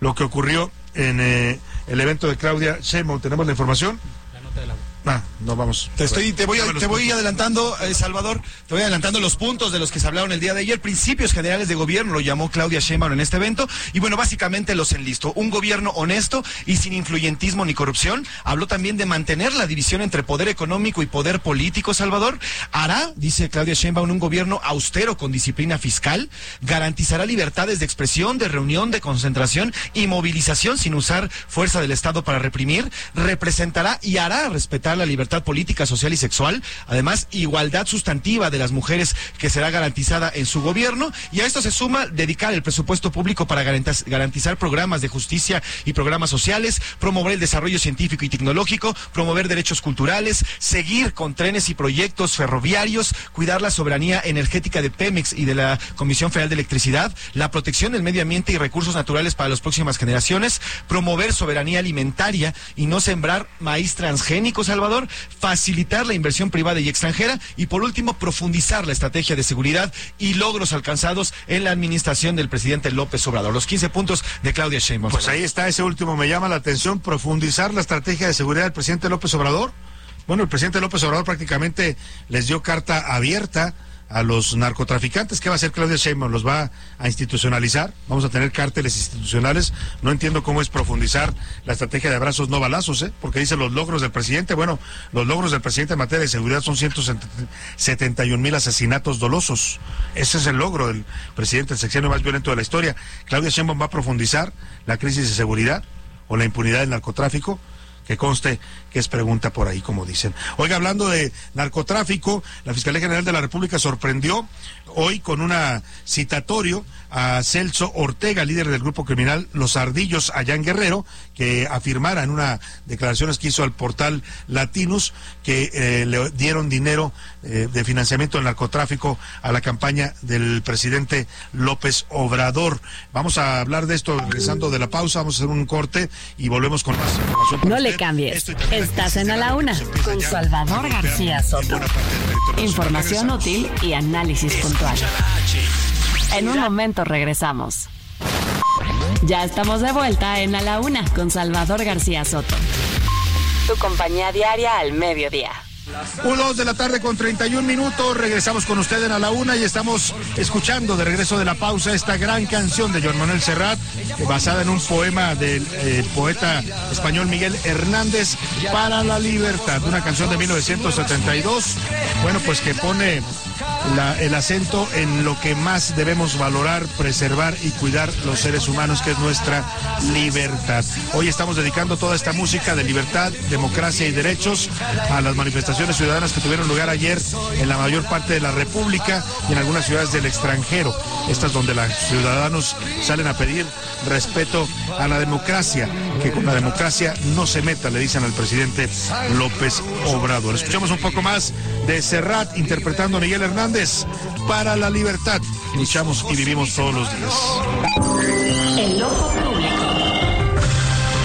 lo que ocurrió en eh, el evento de Claudia Sheinbaum. ¿Tenemos la información? La nota de la Ah, no vamos. Te estoy, te voy, te voy adelantando, eh, Salvador, te voy adelantando los puntos de los que se hablaron el día de ayer. Principios generales de gobierno lo llamó Claudia Sheinbaum en este evento y bueno, básicamente los enlistó. Un gobierno honesto y sin influyentismo ni corrupción. Habló también de mantener la división entre poder económico y poder político, Salvador. Hará, dice Claudia Sheinbaum, un gobierno austero con disciplina fiscal. Garantizará libertades de expresión, de reunión, de concentración y movilización sin usar fuerza del Estado para reprimir. Representará y hará respetar la libertad política, social y sexual. Además, igualdad sustantiva de las mujeres que será garantizada en su gobierno. Y a esto se suma dedicar el presupuesto público para garantizar programas de justicia y programas sociales, promover el desarrollo científico y tecnológico, promover derechos culturales, seguir con trenes y proyectos ferroviarios, cuidar la soberanía energética de Pemex y de la Comisión Federal de Electricidad, la protección del medio ambiente y recursos naturales para las próximas generaciones, promover soberanía alimentaria y no sembrar maíz transgénico, Facilitar la inversión privada y extranjera y por último profundizar la estrategia de seguridad y logros alcanzados en la administración del presidente López Obrador. Los 15 puntos de Claudia Sheinbaum. Pues ahí está, ese último me llama la atención, profundizar la estrategia de seguridad del presidente López Obrador. Bueno, el presidente López Obrador prácticamente les dio carta abierta a los narcotraficantes. ¿Qué va a hacer Claudia Sheinbaum? ¿Los va a institucionalizar? ¿Vamos a tener cárteles institucionales? No entiendo cómo es profundizar la estrategia de abrazos no balazos, ¿eh? Porque dice los logros del presidente. Bueno, los logros del presidente en materia de seguridad son 171 mil asesinatos dolosos. Ese es el logro del presidente, el sexenio más violento de la historia. Claudia Sheinbaum va a profundizar la crisis de seguridad o la impunidad del narcotráfico que conste que es pregunta por ahí, como dicen. Oiga, hablando de narcotráfico, la Fiscalía General de la República sorprendió hoy con un citatorio a Celso Ortega, líder del grupo criminal Los Ardillos allá en Guerrero, que afirmara en una declaraciones que hizo al portal Latinus que eh, le dieron dinero eh, de financiamiento del narcotráfico a la campaña del presidente López Obrador. Vamos a hablar de esto regresando de la pausa, vamos a hacer un corte y volvemos con más información. No le cambies. Estás en A la Una con Salvador García Soto. Información útil y análisis En un momento regresamos. Ya estamos de vuelta en A la Una con Salvador García Soto. Tu compañía diaria al mediodía. 1 de la tarde con 31 minutos. Regresamos con ustedes en a la una y estamos escuchando de regreso de la pausa esta gran canción de Joan Manuel Serrat, basada en un poema del eh, poeta español Miguel Hernández para la libertad, una canción de 1972. Bueno, pues que pone el acento en lo que más debemos valorar, preservar y cuidar los seres humanos, que es nuestra libertad. Hoy estamos dedicando toda esta música de libertad, democracia y derechos a las manifestaciones ciudadanas que tuvieron lugar ayer en la mayor parte de la República y en algunas ciudades del extranjero. Estas donde los ciudadanos salen a pedir respeto a la democracia, que con la democracia no se meta, le dicen al presidente López Obrador. Escuchamos un poco más de Serrat interpretando a Miguel Hernández para la libertad. Luchamos y vivimos todos los días. El ojo público.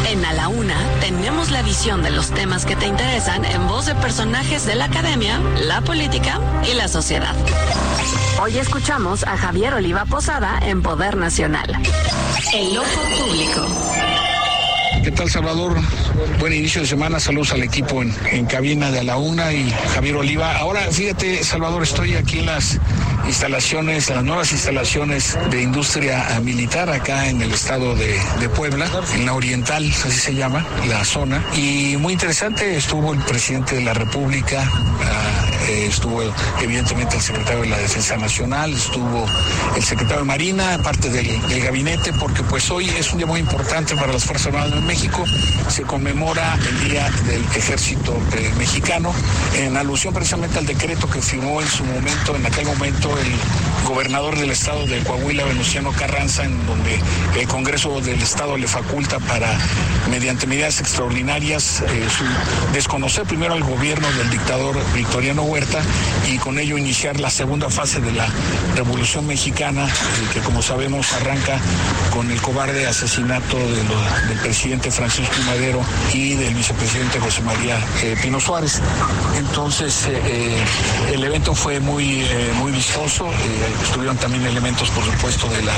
En A la Una tenemos la visión de los temas que te interesan en voz de personajes de la academia, la política y la sociedad. Hoy escuchamos a Javier Oliva Posada en Poder Nacional. El ojo público. ¿Qué tal, Salvador? Buen inicio de semana. Saludos al equipo en, cabina de la UNA y Javier Oliva. Ahora, fíjate, Salvador, estoy aquí en las instalaciones, las nuevas instalaciones de industria militar acá en el estado de, Puebla, en la oriental, así se llama, la zona. Y muy interesante, estuvo el presidente de la República, ah, eh, estuvo evidentemente el secretario de la Defensa Nacional, estuvo el secretario de Marina, parte del, gabinete, porque pues hoy es un día muy importante para las Fuerzas Armadas de México. Se conmemora el Día del Ejército eh, Mexicano, en alusión precisamente al decreto que firmó en su momento, en aquel momento, el gobernador del estado de Coahuila, Venustiano Carranza, en donde el Congreso del Estado le faculta para, mediante medidas extraordinarias, eh, desconocer primero al gobierno del dictador Victoriano Huerta y con ello iniciar la segunda fase de la Revolución Mexicana, eh, que como sabemos arranca con el cobarde asesinato del presidente Francisco Madero y del vicepresidente José María eh, Pino Suárez. Entonces, el evento fue muy, muy vistoso, estuvieron también elementos, por supuesto, de la,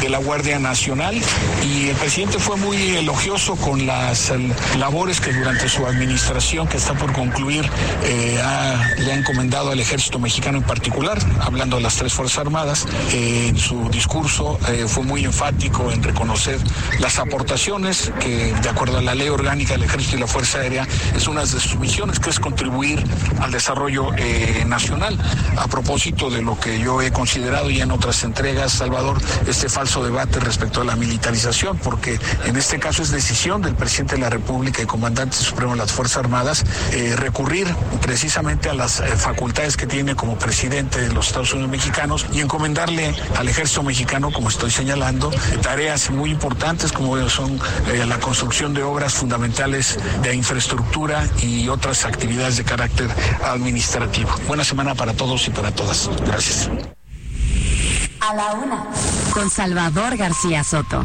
de la Guardia Nacional y el presidente fue muy elogioso con las labores que durante su administración, que está por concluir, le ha encomendado al ejército mexicano en particular, hablando de las tres Fuerzas Armadas. en su discurso fue muy enfático en reconocer las aportaciones que eh, de acuerdo a la ley orgánica del Ejército y la Fuerza Aérea, es una de sus misiones, que es contribuir al desarrollo eh, nacional. A propósito de lo que yo he considerado ya en otras entregas, Salvador, este falso debate respecto a la militarización, porque en este caso es decisión del presidente de la República y comandante supremo de las Fuerzas Armadas eh, recurrir precisamente a las facultades que tiene como presidente de los Estados Unidos mexicanos y encomendarle al ejército mexicano, como estoy señalando, tareas muy importantes como son la construcción de obras fundamentales de infraestructura y otras actividades de carácter administrativo. Buena semana para todos y para todas. Gracias. A la una, con Salvador García Soto.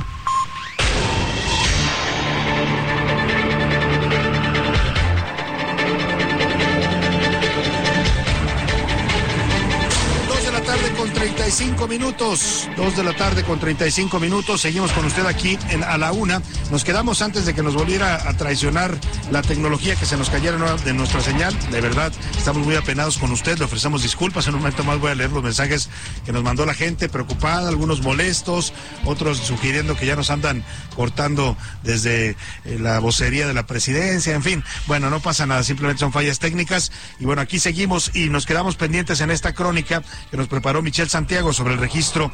Con 35 minutos. Dos de la tarde con 35 minutos. Seguimos con usted aquí en A la Una. Nos quedamos antes de que nos volviera a traicionar la tecnología que se nos cayera de nuestra señal. De verdad, estamos muy apenados con usted. Le ofrecemos disculpas. En un momento más voy a leer los mensajes que nos mandó la gente preocupada, algunos molestos, otros sugiriendo que ya nos andan cortando desde eh, la vocería de la presidencia. En fin, bueno, no pasa nada. Simplemente son fallas técnicas. Y bueno, aquí seguimos y nos quedamos pendientes en esta crónica que nos preparó Michelle Santiago sobre el registro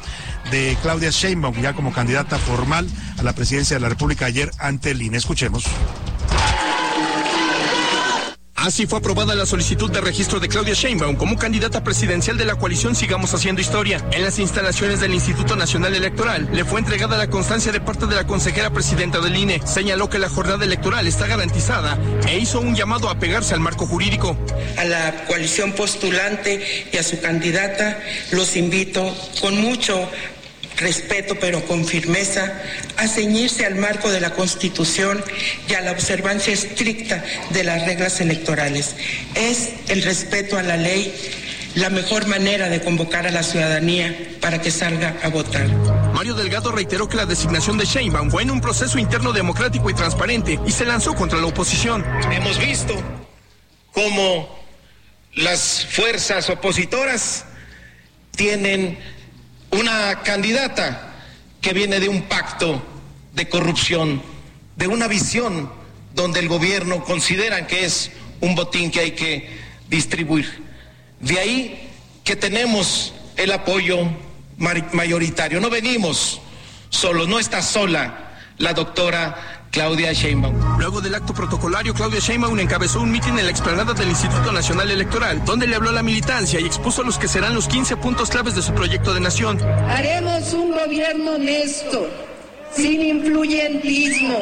de Claudia Sheinbaum ya como candidata formal a la presidencia de la República ayer ante el INE. Escuchemos. Así fue aprobada la solicitud de registro de Claudia Sheinbaum como candidata presidencial de la coalición Sigamos Haciendo Historia. En las instalaciones del Instituto Nacional Electoral le fue entregada la constancia de parte de la consejera presidenta del INE. Señaló que la jornada electoral está garantizada e hizo un llamado a pegarse al marco jurídico. A la coalición postulante y a su candidata los invito con mucho respeto pero con firmeza, a ceñirse al marco de la Constitución y a la observancia estricta de las reglas electorales. Es el respeto a la ley la mejor manera de convocar a la ciudadanía para que salga a votar. Mario Delgado reiteró que la designación de Sheinbaum fue en un proceso interno democrático y transparente y se lanzó contra la oposición. Hemos visto cómo las fuerzas opositoras tienen una candidata que viene de un pacto de corrupción, de una visión donde el gobierno considera que es un botín que hay que distribuir. De ahí que tenemos el apoyo mayoritario. No venimos solos, no está sola la doctora Claudia Sheinbaum. Luego del acto protocolario, Claudia Sheinbaum encabezó un mitin en la explanada del Instituto Nacional Electoral, donde le habló a la militancia y expuso los que serán los 15 puntos claves de su proyecto de nación. Haremos un gobierno honesto, sin influyentismo,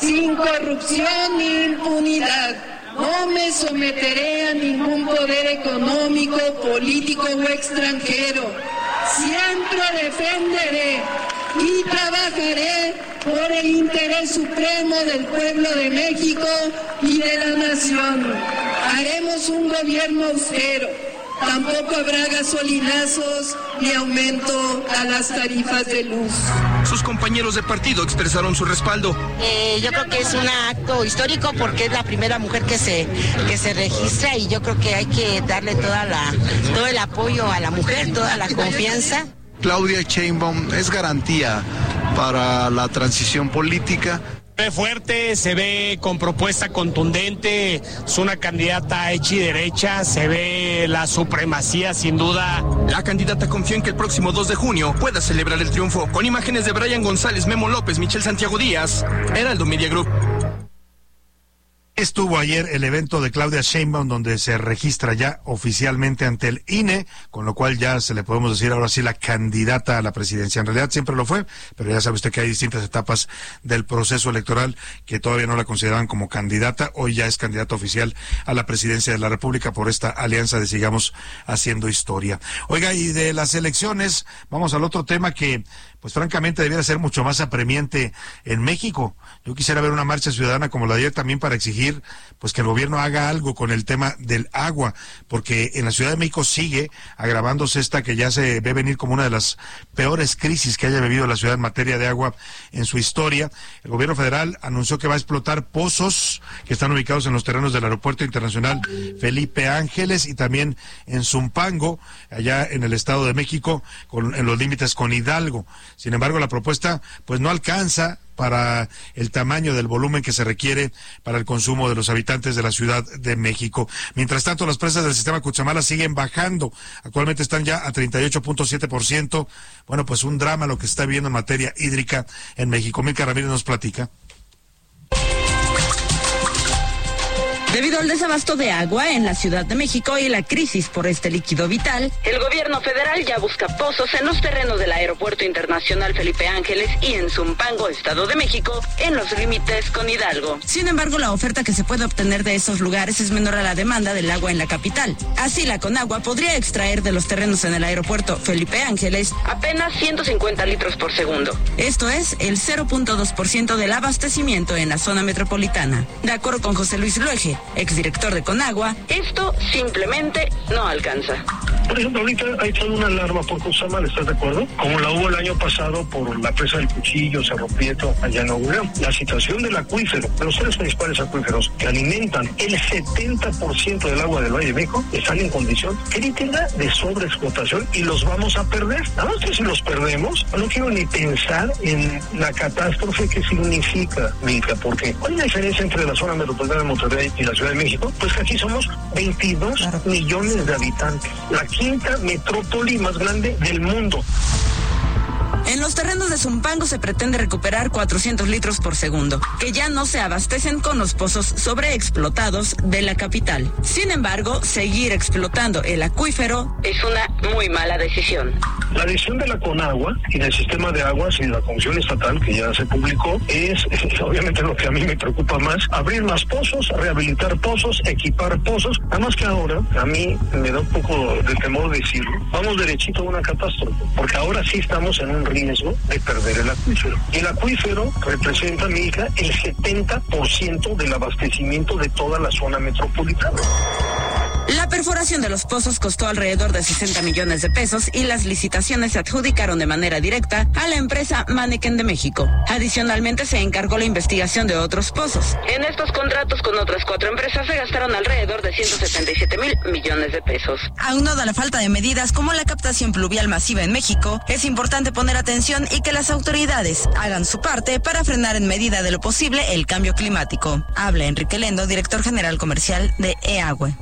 sin corrupción ni impunidad. No me someteré a ningún poder económico, político o extranjero. Siempre defenderé y trabajaré por el interés supremo del pueblo de México y de la nación. Haremos un gobierno austero. Tampoco habrá gasolinazos ni aumento a las tarifas de luz. Sus compañeros de partido expresaron su respaldo. Eh, yo creo que es un acto histórico porque es la primera mujer que se, que se registra y yo creo que hay que darle toda la, todo el apoyo a la mujer, toda la confianza. Claudia Sheinbaum es garantía para la transición política. Se ve fuerte, se ve con propuesta contundente, es una candidata hecha y derecha, se ve la supremacía sin duda. La candidata confía en que el próximo 2 de junio pueda celebrar el triunfo. Con imágenes de Brian González, Memo López, Michel Santiago Díaz, Heraldo Media Group. Estuvo ayer el evento de Claudia Sheinbaum donde se registra ya oficialmente ante el INE, con lo cual ya se le podemos decir ahora sí la candidata a la presidencia. En realidad siempre lo fue, pero ya sabe usted que hay distintas etapas del proceso electoral que todavía no la consideraban como candidata. Hoy ya es candidata oficial a la presidencia de la República por esta alianza de Sigamos Haciendo Historia. Oiga, y de las elecciones, vamos al otro tema que pues francamente debiera ser mucho más apremiante en México. Yo quisiera ver una marcha ciudadana como la de ayer también para exigir pues que el gobierno haga algo con el tema del agua, porque en la Ciudad de México sigue agravándose esta que ya se ve venir como una de las peores crisis que haya vivido la ciudad en materia de agua en su historia. El gobierno federal anunció que va a explotar pozos que están ubicados en los terrenos del Aeropuerto Internacional Felipe Ángeles y también en Zumpango, allá en el Estado de México, con, en los límites con Hidalgo. Sin embargo, la propuesta pues no alcanza para el tamaño del volumen que se requiere para el consumo de los habitantes de la Ciudad de México. Mientras tanto, las presas del sistema Cuchamala siguen bajando. Actualmente están ya a 38.7%. Bueno, pues un drama lo que está viviendo en materia hídrica en México. Milka Ramírez nos platica. Debido al desabasto de agua en la Ciudad de México y la crisis por este líquido vital, el gobierno federal ya busca pozos en los terrenos del Aeropuerto Internacional Felipe Ángeles y en Zumpango, Estado de México, en los límites con Hidalgo. Sin embargo, la oferta que se puede obtener de esos lugares es menor a la demanda del agua en la capital. Así, la Conagua podría extraer de los terrenos en el Aeropuerto Felipe Ángeles apenas 150 litros por segundo. Esto es el 0.2% del abastecimiento en la zona metropolitana. De acuerdo con José Luis Luege, exdirector de Conagua, esto simplemente no alcanza. Por ejemplo, ahorita hay toda una alarma por Cusamal, ¿estás de acuerdo? Como la hubo el año pasado por la presa del Cuchillo, Cerro Prieto, allá en Nuevo La situación del acuífero, los tres principales acuíferos que alimentan el 70% del agua del Valle de están en condición crítica de sobreexplotación y los vamos a perder. Nada más que si los perdemos, no quiero ni pensar en la catástrofe que significa, Mica, porque hay una diferencia entre la zona metropolitana de Monterrey y la Ciudad de México, pues aquí somos 22 millones de habitantes, la quinta metrópoli más grande del mundo. En los terrenos de Zumpango se pretende recuperar 400 litros por segundo, que ya no se abastecen con los pozos sobreexplotados de la capital. Sin embargo, seguir explotando el acuífero es una muy mala decisión. La decisión de la CONAGUA y del sistema de aguas y de la Comisión Estatal que ya se publicó es, obviamente lo que a mí me preocupa más, abrir más pozos, rehabilitar pozos, equipar pozos. Además que ahora, a mí me da un poco de temor decirlo, vamos derechito a una catástrofe, porque ahora sí estamos en un riesgo de perder el acuífero. Y el acuífero representa, mi hija, el 70% del abastecimiento de toda la zona metropolitana. La perforación de los pozos costó alrededor de 60 millones de pesos y las licitaciones se adjudicaron de manera directa a la empresa Mannequin de México. Adicionalmente se encargó la investigación de otros pozos. En estos contratos con otras cuatro empresas se gastaron alrededor de 177 mil millones de pesos. Aunado a la falta de medidas como la captación pluvial masiva en México, es importante poner atención y que las autoridades hagan su parte para frenar en medida de lo posible el cambio climático. Habla Enrique Lendo, director general comercial de EAGUE.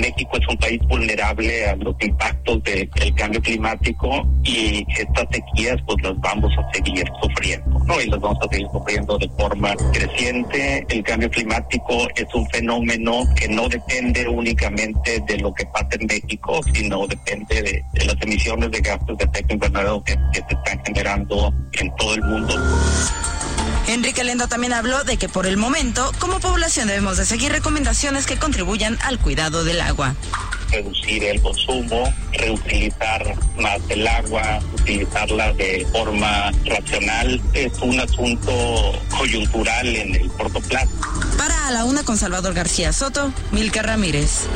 México es un país vulnerable a los impactos del cambio climático y estas sequías pues las vamos a seguir sufriendo, ¿no? Y las vamos a seguir sufriendo de forma creciente. El cambio climático es un fenómeno que no depende únicamente de lo que pasa en México, sino depende de, las emisiones de gases de efecto invernadero que, que se están generando en todo el mundo. Enrique Lendo también habló de que por el momento, como población debemos de seguir recomendaciones que contribuyan al cuidado del agua reducir el consumo, reutilizar más el agua, utilizarla de forma racional. Es un asunto coyuntural en el corto plazo. Para la una con Salvador García Soto, Milka Ramírez.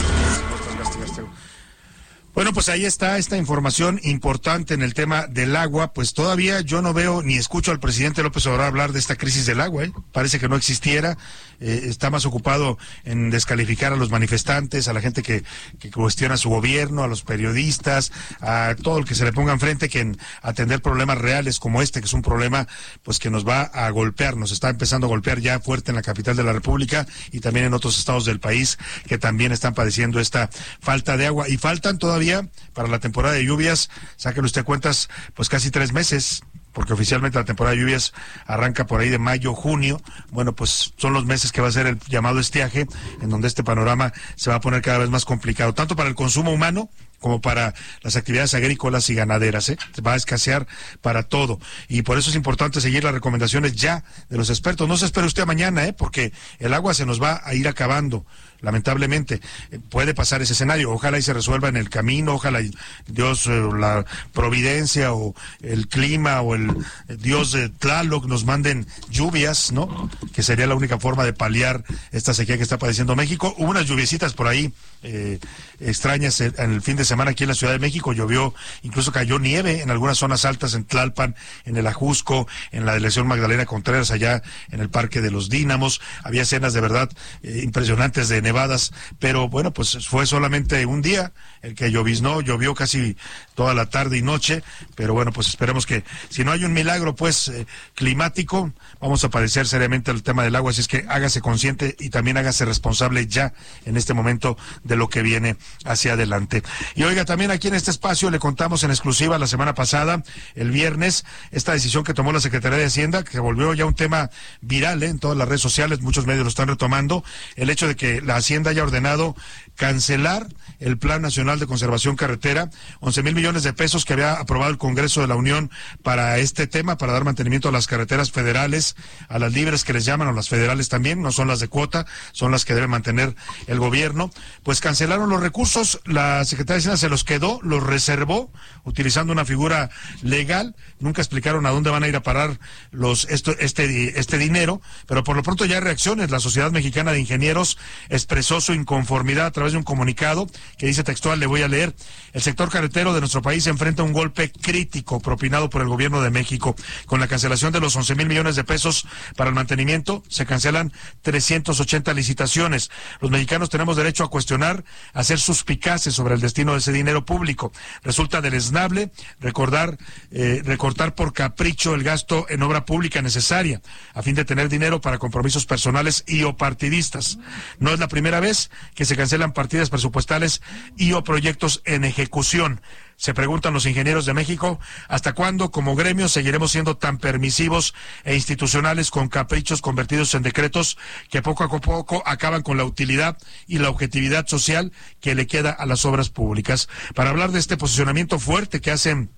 Bueno, pues ahí está esta información importante en el tema del agua. Pues todavía yo no veo ni escucho al presidente López Obrador hablar de esta crisis del agua. ¿eh? Parece que no existiera. Eh, está más ocupado en descalificar a los manifestantes, a la gente que, que, cuestiona su gobierno, a los periodistas, a todo el que se le ponga enfrente, que en atender problemas reales como este, que es un problema pues que nos va a golpear, nos está empezando a golpear ya fuerte en la capital de la República y también en otros estados del país que también están padeciendo esta falta de agua. Y faltan todavía para la temporada de lluvias, sáquenle usted cuentas, pues casi tres meses porque oficialmente la temporada de lluvias arranca por ahí de mayo, junio. Bueno, pues son los meses que va a ser el llamado estiaje, en donde este panorama se va a poner cada vez más complicado, tanto para el consumo humano como para las actividades agrícolas y ganaderas. ¿eh? Va a escasear para todo. Y por eso es importante seguir las recomendaciones ya de los expertos. No se espere usted mañana, ¿eh? porque el agua se nos va a ir acabando lamentablemente eh, puede pasar ese escenario. Ojalá y se resuelva en el camino, ojalá Dios, eh, la providencia o el clima o el Dios de Tlaloc nos manden lluvias, ¿no? Que sería la única forma de paliar esta sequía que está padeciendo México. Hubo unas lluviecitas por ahí eh, extrañas en el fin de semana aquí en la Ciudad de México. Llovió, incluso cayó nieve en algunas zonas altas, en Tlalpan, en el Ajusco, en la delegación Magdalena Contreras, allá en el Parque de los Dínamos. Había escenas de verdad eh, impresionantes de nevadas, pero bueno, pues fue solamente un día el que lloviznó, llovió casi toda la tarde y noche, pero bueno, pues esperemos que si no hay un milagro pues eh, climático, vamos a padecer seriamente el tema del agua, así es que hágase consciente y también hágase responsable ya en este momento de lo que viene hacia adelante. Oiga, también aquí en este espacio le contamos en exclusiva la semana pasada, el viernes, esta decisión que tomó la Secretaría de Hacienda, que volvió ya un tema viral ¿eh? en todas las redes sociales, muchos medios lo están retomando, el hecho de que la Hacienda haya ordenado cancelar el Plan Nacional de Conservación Carretera, 11 mil millones de pesos que había aprobado el Congreso de la Unión para este tema, para dar mantenimiento a las carreteras federales, a las libres que les llaman, o las federales también, no son las de cuota, son las que debe mantener el gobierno. Pues cancelaron los recursos, la Secretaría de Hacienda se los quedó, los reservó, utilizando una figura legal, nunca explicaron a dónde van a ir a parar los esto, este, este dinero, pero por lo pronto ya hay reacciones. La Sociedad Mexicana de Ingenieros expresó su inconformidad a través de un comunicado que dice textual, le voy a leer, el sector carretero de nuestro país enfrenta un golpe crítico propinado por el gobierno de México. Con la cancelación de los 11 mil millones de pesos para el mantenimiento, se cancelan 380 licitaciones. Los mexicanos tenemos derecho a cuestionar, a ser suspicaces sobre el destino de ese dinero público. Resulta deleznable recordar, eh, recortar por capricho el gasto en obra pública necesaria, a fin de tener dinero para compromisos personales y o partidistas. No es la primera vez que se cancelan partidas presupuestales y o proyectos en ejecución. Se preguntan los ingenieros de México, ¿hasta cuándo como gremio seguiremos siendo tan permisivos e institucionales con caprichos convertidos en decretos que poco a poco acaban con la utilidad y la objetividad social que le queda a las obras públicas? Para hablar de este posicionamiento fuerte que hacen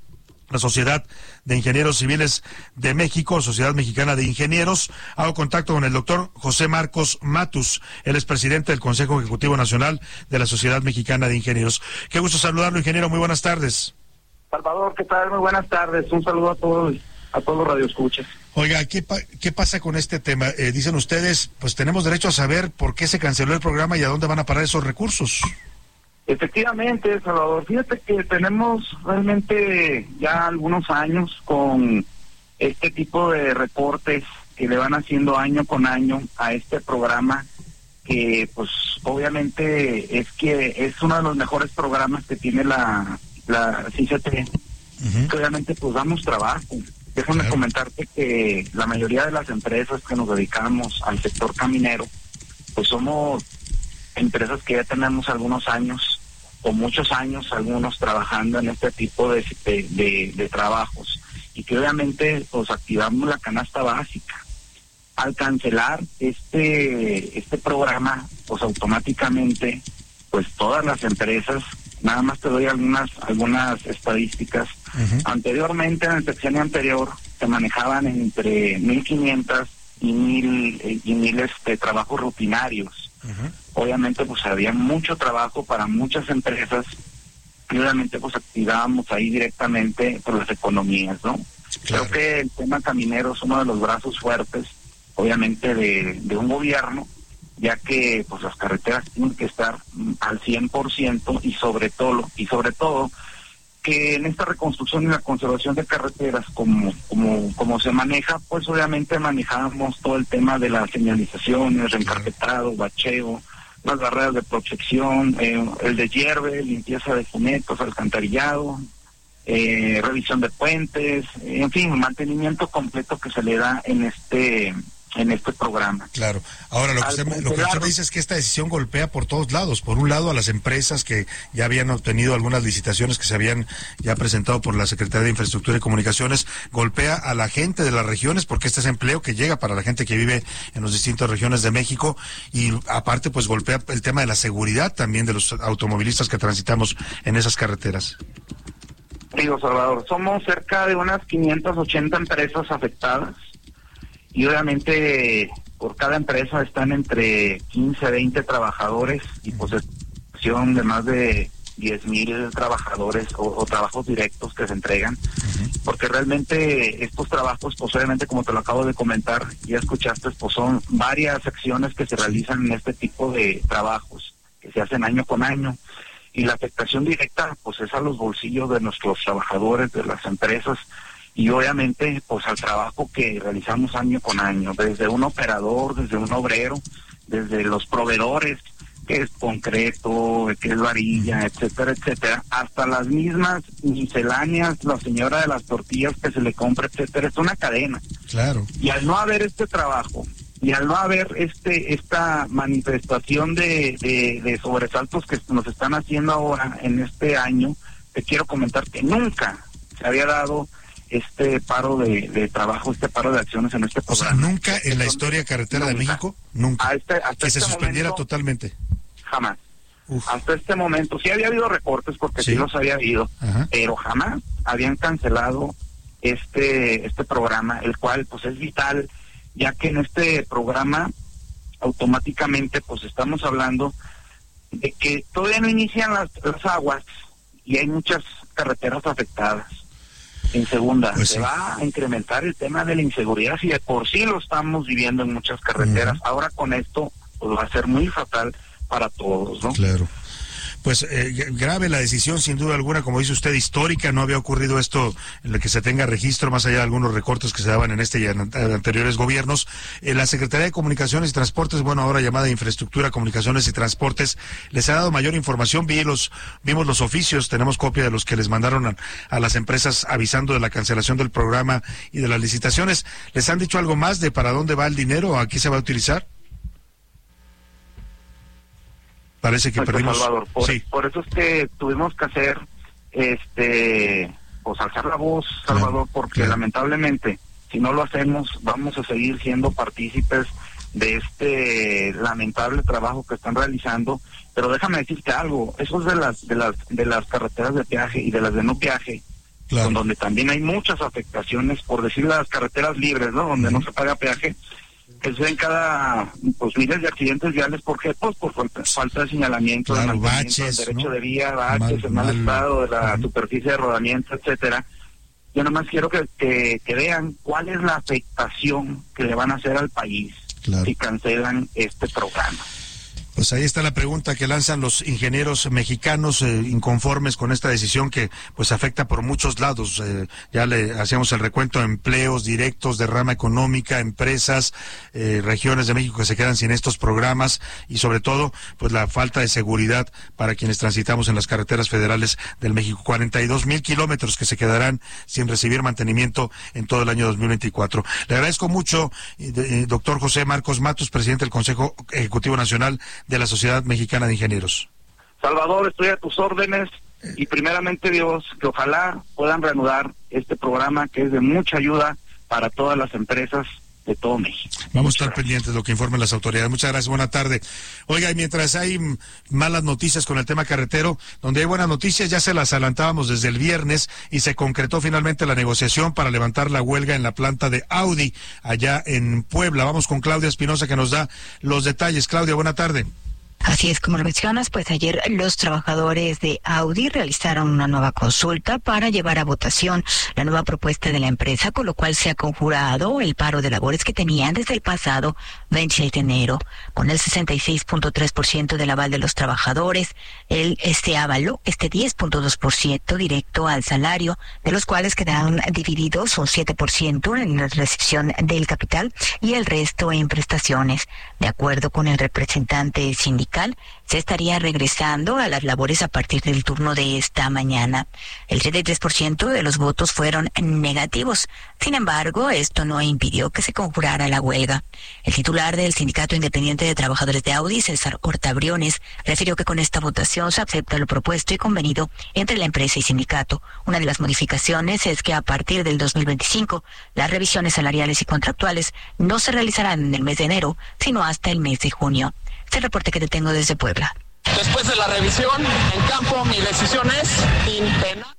la Sociedad de Ingenieros Civiles de México, Sociedad Mexicana de Ingenieros. Hago contacto con el doctor José Marcos Matus, él es presidente del Consejo Ejecutivo Nacional de la Sociedad Mexicana de Ingenieros. Qué gusto saludarlo, ingeniero. Muy buenas tardes. Salvador, ¿qué tal? Muy buenas tardes. Un saludo a todos, a todos los radioescuchas. Oiga, ¿qué, ¿qué pasa con este tema? Eh, dicen ustedes, pues tenemos derecho a saber por qué se canceló el programa y a dónde van a parar esos recursos. Efectivamente, Salvador, fíjate que tenemos realmente ya algunos años con este tipo de reportes que le van haciendo año con año a este programa que pues obviamente es que es uno de los mejores programas que tiene la, la CICT, obviamente pues damos trabajo. Déjame comentarte que la mayoría de las empresas que nos dedicamos al sector caminero, pues somos empresas que ya tenemos algunos años o muchos años algunos trabajando en este tipo de, de, trabajos y que obviamente pues activamos la canasta básica. Al cancelar este este programa, pues automáticamente pues todas las empresas, nada más te doy algunas algunas estadísticas. Anteriormente en el sección anterior se manejaban entre 1500 y mil y miles de trabajos rutinarios obviamente pues había mucho trabajo para muchas empresas y obviamente pues activábamos ahí directamente por las economías, ¿no? Creo que el tema caminero es uno de los brazos fuertes, obviamente, de, de un gobierno, ya que pues las carreteras tienen que estar al 100% y sobre todo, y sobre todo, que en esta reconstrucción y la conservación de carreteras, como, como, como se maneja, pues obviamente manejamos todo el tema de las señalizaciones, reencarpetado, bacheo, las barreras de protección, eh, el de hierve, limpieza de fumetos, alcantarillado, eh, revisión de puentes, en fin, mantenimiento completo que se le da en este en este programa. Claro. Ahora, lo que, usted, lo que usted me dice es que esta decisión golpea por todos lados. Por un lado, a las empresas que ya habían obtenido algunas licitaciones que se habían ya presentado por la Secretaría de Infraestructura y Comunicaciones, golpea a la gente de las regiones porque este es empleo que llega para la gente que vive en las distintas regiones de México y aparte, pues golpea el tema de la seguridad también de los automovilistas que transitamos en esas carreteras. Digo, Salvador, somos cerca de unas 580 empresas afectadas y obviamente por cada empresa están entre 15 a 20 trabajadores y posesión de más de 10 mil trabajadores o, trabajos directos que se entregan, porque realmente estos trabajos, pues obviamente como te lo acabo de comentar, ya escuchaste, pues son varias acciones que se realizan en este tipo de trabajos, que se hacen año con año. y la afectación directa pues es a los bolsillos de nuestros trabajadores, de las empresas y obviamente pues al trabajo que realizamos año con año, desde un operador, desde un obrero, desde los proveedores, que es concreto, que es varilla, etcétera, etcétera, hasta las mismas misceláneas, la señora de las tortillas que se le compra, etcétera, es una cadena. Claro. Y al no haber este trabajo, y al no haber este esta manifestación de, de, sobresaltos que nos están haciendo ahora en este año, te quiero comentar que nunca se había dado este paro de, trabajo, este paro de acciones en este programa. O sea, nunca en la historia carretera de México, nunca. Este, que se este suspendiera totalmente. Jamás. Hasta este momento, sí había habido recortes porque sí, los había habido, pero jamás habían cancelado este este programa, el cual pues es vital ya que en este programa automáticamente pues estamos hablando de que todavía no inician las, aguas y hay muchas carreteras afectadas. En segunda, pues se va a incrementar el tema de la inseguridad y de por sí lo estamos viviendo en muchas carreteras. Ahora con esto pues va a ser muy fatal para todos, ¿no? Claro pues eh, grave la decisión, sin duda alguna, como dice usted, histórica. No había ocurrido esto en el que se tenga registro, más allá de algunos recortes que se daban en este y en anteriores gobiernos. Eh, la Secretaría de Comunicaciones y Transportes, bueno, ahora llamada Infraestructura, Comunicaciones y Transportes, les ha dado mayor información. Vi los, vimos los oficios, tenemos copia de los que les mandaron a, a las empresas avisando de la cancelación del programa y de las licitaciones. ¿Les han dicho algo más de para dónde va el dinero? ¿A qué se va a utilizar? Parece que perdimos. Salvador, por, eso es que tuvimos que hacer, este, pues alzar la voz, Salvador, porque lamentablemente, si no lo hacemos, vamos a seguir siendo partícipes de este lamentable trabajo que están realizando. Pero déjame decirte algo, eso es de las, de las, de las carreteras de peaje y de las de no peaje. donde también hay muchas afectaciones, por decir las carreteras libres, ¿no? Donde no se paga peaje, que se ven cada pues miles de accidentes viales ¿por qué? pues por falta, de señalamiento de derecho de vía baches el mal, estado de la superficie de rodamiento etcétera. Yo nomás quiero que, que, vean cuál es la afectación que le van a hacer al país si cancelan este programa pues ahí está la pregunta que lanzan los ingenieros mexicanos eh, inconformes con esta decisión que pues afecta por muchos lados. Eh, ya le hacíamos el recuento de empleos directos, de rama económica, empresas, eh, regiones de México que se quedan sin estos programas y sobre todo pues la falta de seguridad para quienes transitamos en las carreteras federales del México. 42 mil kilómetros que se quedarán sin recibir mantenimiento en todo el año 2024. Le agradezco mucho, doctor José Marcos Matos, presidente del Consejo Ejecutivo Nacional de la Sociedad Mexicana de Ingenieros. Salvador, estoy a tus órdenes y primeramente Dios, que ojalá puedan reanudar este programa que es de mucha ayuda para todas las empresas de todo México. Vamos a estar pendientes de lo que informen las autoridades. Muchas gracias, buena tarde. Oiga, y mientras hay malas noticias con el tema carretero, donde hay buenas noticias, ya se las adelantábamos desde el viernes y se concretó finalmente la negociación para levantar la huelga en la planta de Audi allá en Puebla. Vamos con Claudia Espinosa que nos da los detalles. Claudia, buena tarde. Así es como lo mencionas, pues ayer los trabajadores de Audi realizaron una nueva consulta para llevar a votación la nueva propuesta de la empresa, con lo cual se ha conjurado el paro de labores que tenían desde el pasado 26 de enero, con el 66.3% del aval de los trabajadores, el este avaló este 10.2% directo al salario, de los cuales quedaron divididos un 7% en la recepción del capital y el resto en prestaciones. De acuerdo con el representante sindical se estaría regresando a las labores a partir del turno de esta mañana. El 73% de los votos fueron negativos. Sin embargo, esto no impidió que se conjurara la huelga. El titular del Sindicato Independiente de Trabajadores de Audi, César Hortabriones, refirió que con esta votación se acepta lo propuesto y convenido entre la empresa y sindicato. Una de las modificaciones es que a partir del 2025, las revisiones salariales y contractuales no se realizarán en el mes de enero, sino hasta el mes de junio. Este reporte que te tengo desde Puebla. Después de la revisión en campo, mi decisión es impenal.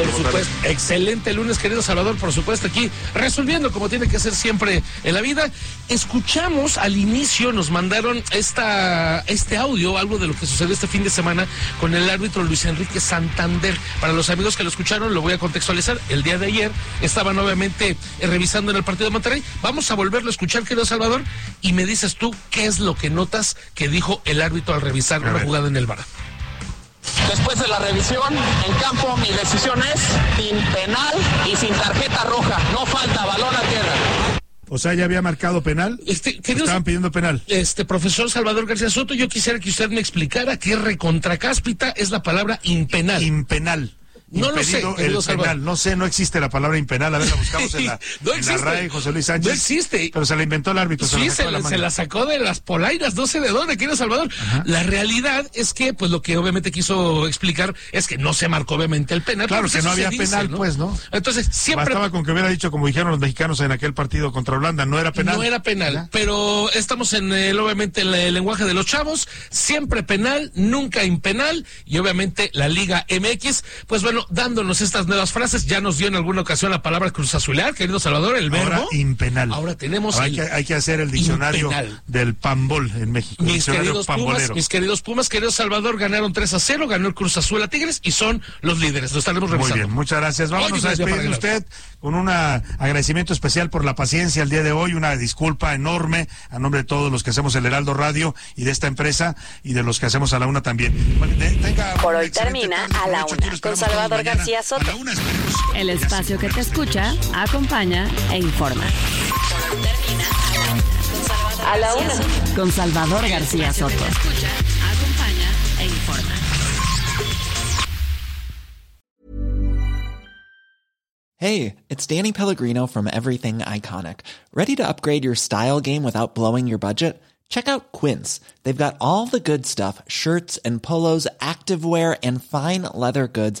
Por supuesto, Excelente lunes, querido Salvador, por supuesto, aquí resolviendo como tiene que ser siempre en la vida. Escuchamos al inicio, nos mandaron esta, este audio, algo de lo que sucedió este fin de semana con el árbitro Luis Enrique Santander. Para los amigos que lo escucharon, lo voy a contextualizar. El día de ayer estaban obviamente eh, revisando en el partido de Monterrey. Vamos a volverlo a escuchar, querido Salvador, y me dices tú qué es lo que notas que dijo el árbitro al revisar una jugada en el bar. Después de la revisión en campo, mi decisión es sin penal y sin tarjeta roja. No falta balón a tierra. O sea, ya había marcado penal. Este, Estaban pidiendo penal. Este profesor Salvador García Soto, yo quisiera que usted me explicara qué recontracáspita es la palabra impenal. Impenal. No lo sé, penal. No sé, no existe la palabra impenal. A ver, la buscamos en la, No en la. RAE, José Luis Sánchez. No existe. Pero se la inventó el árbitro. Sí, se, la se sacó de las polainas, no sé de dónde, querido Salvador. La realidad es que, pues lo que obviamente quiso explicar es que no se marcó obviamente el penal. Claro pues, que no había dice, penal, pues, ¿no? Entonces, siempre Bastaba con que hubiera dicho, como dijeron los mexicanos en aquel partido contra Holanda, no era penal. No era penal, pero estamos en el, obviamente el, el lenguaje de los chavos, siempre penal, nunca impenal, y obviamente la Liga MX, pues bueno, dándonos estas nuevas frases, ya nos dio en alguna ocasión la palabra cruz azular, querido Salvador, el verbo. Ahora impenal. Ahora tenemos Ahora hay, el que, hay que hacer el diccionario impenal. del pambol en México. Mis queridos Pumas, mis queridos Pumas, querido Salvador, ganaron 3 a 0, ganó el Cruz Azul a Tigres y son los líderes. Lo estaremos Muy revisando. bien, muchas gracias. Vámonos a despedir de usted con un agradecimiento especial por la paciencia el día de hoy, una disculpa enorme a nombre de todos los que hacemos el Heraldo Radio y de esta empresa y de los que hacemos a la una también. Bueno, de- tenga Por hoy termina tarde, a la una con esperamos Salvador García Soto. una. El espacio que te escucha, acompaña e informa. A la una con Salvador García Soto. acompaña e informa. Hey, it's Danny Pellegrino from Everything Iconic. Ready to upgrade your style game without blowing your budget? Check out Quince. They've got all the good stuff shirts and polos, activewear, and fine leather goods,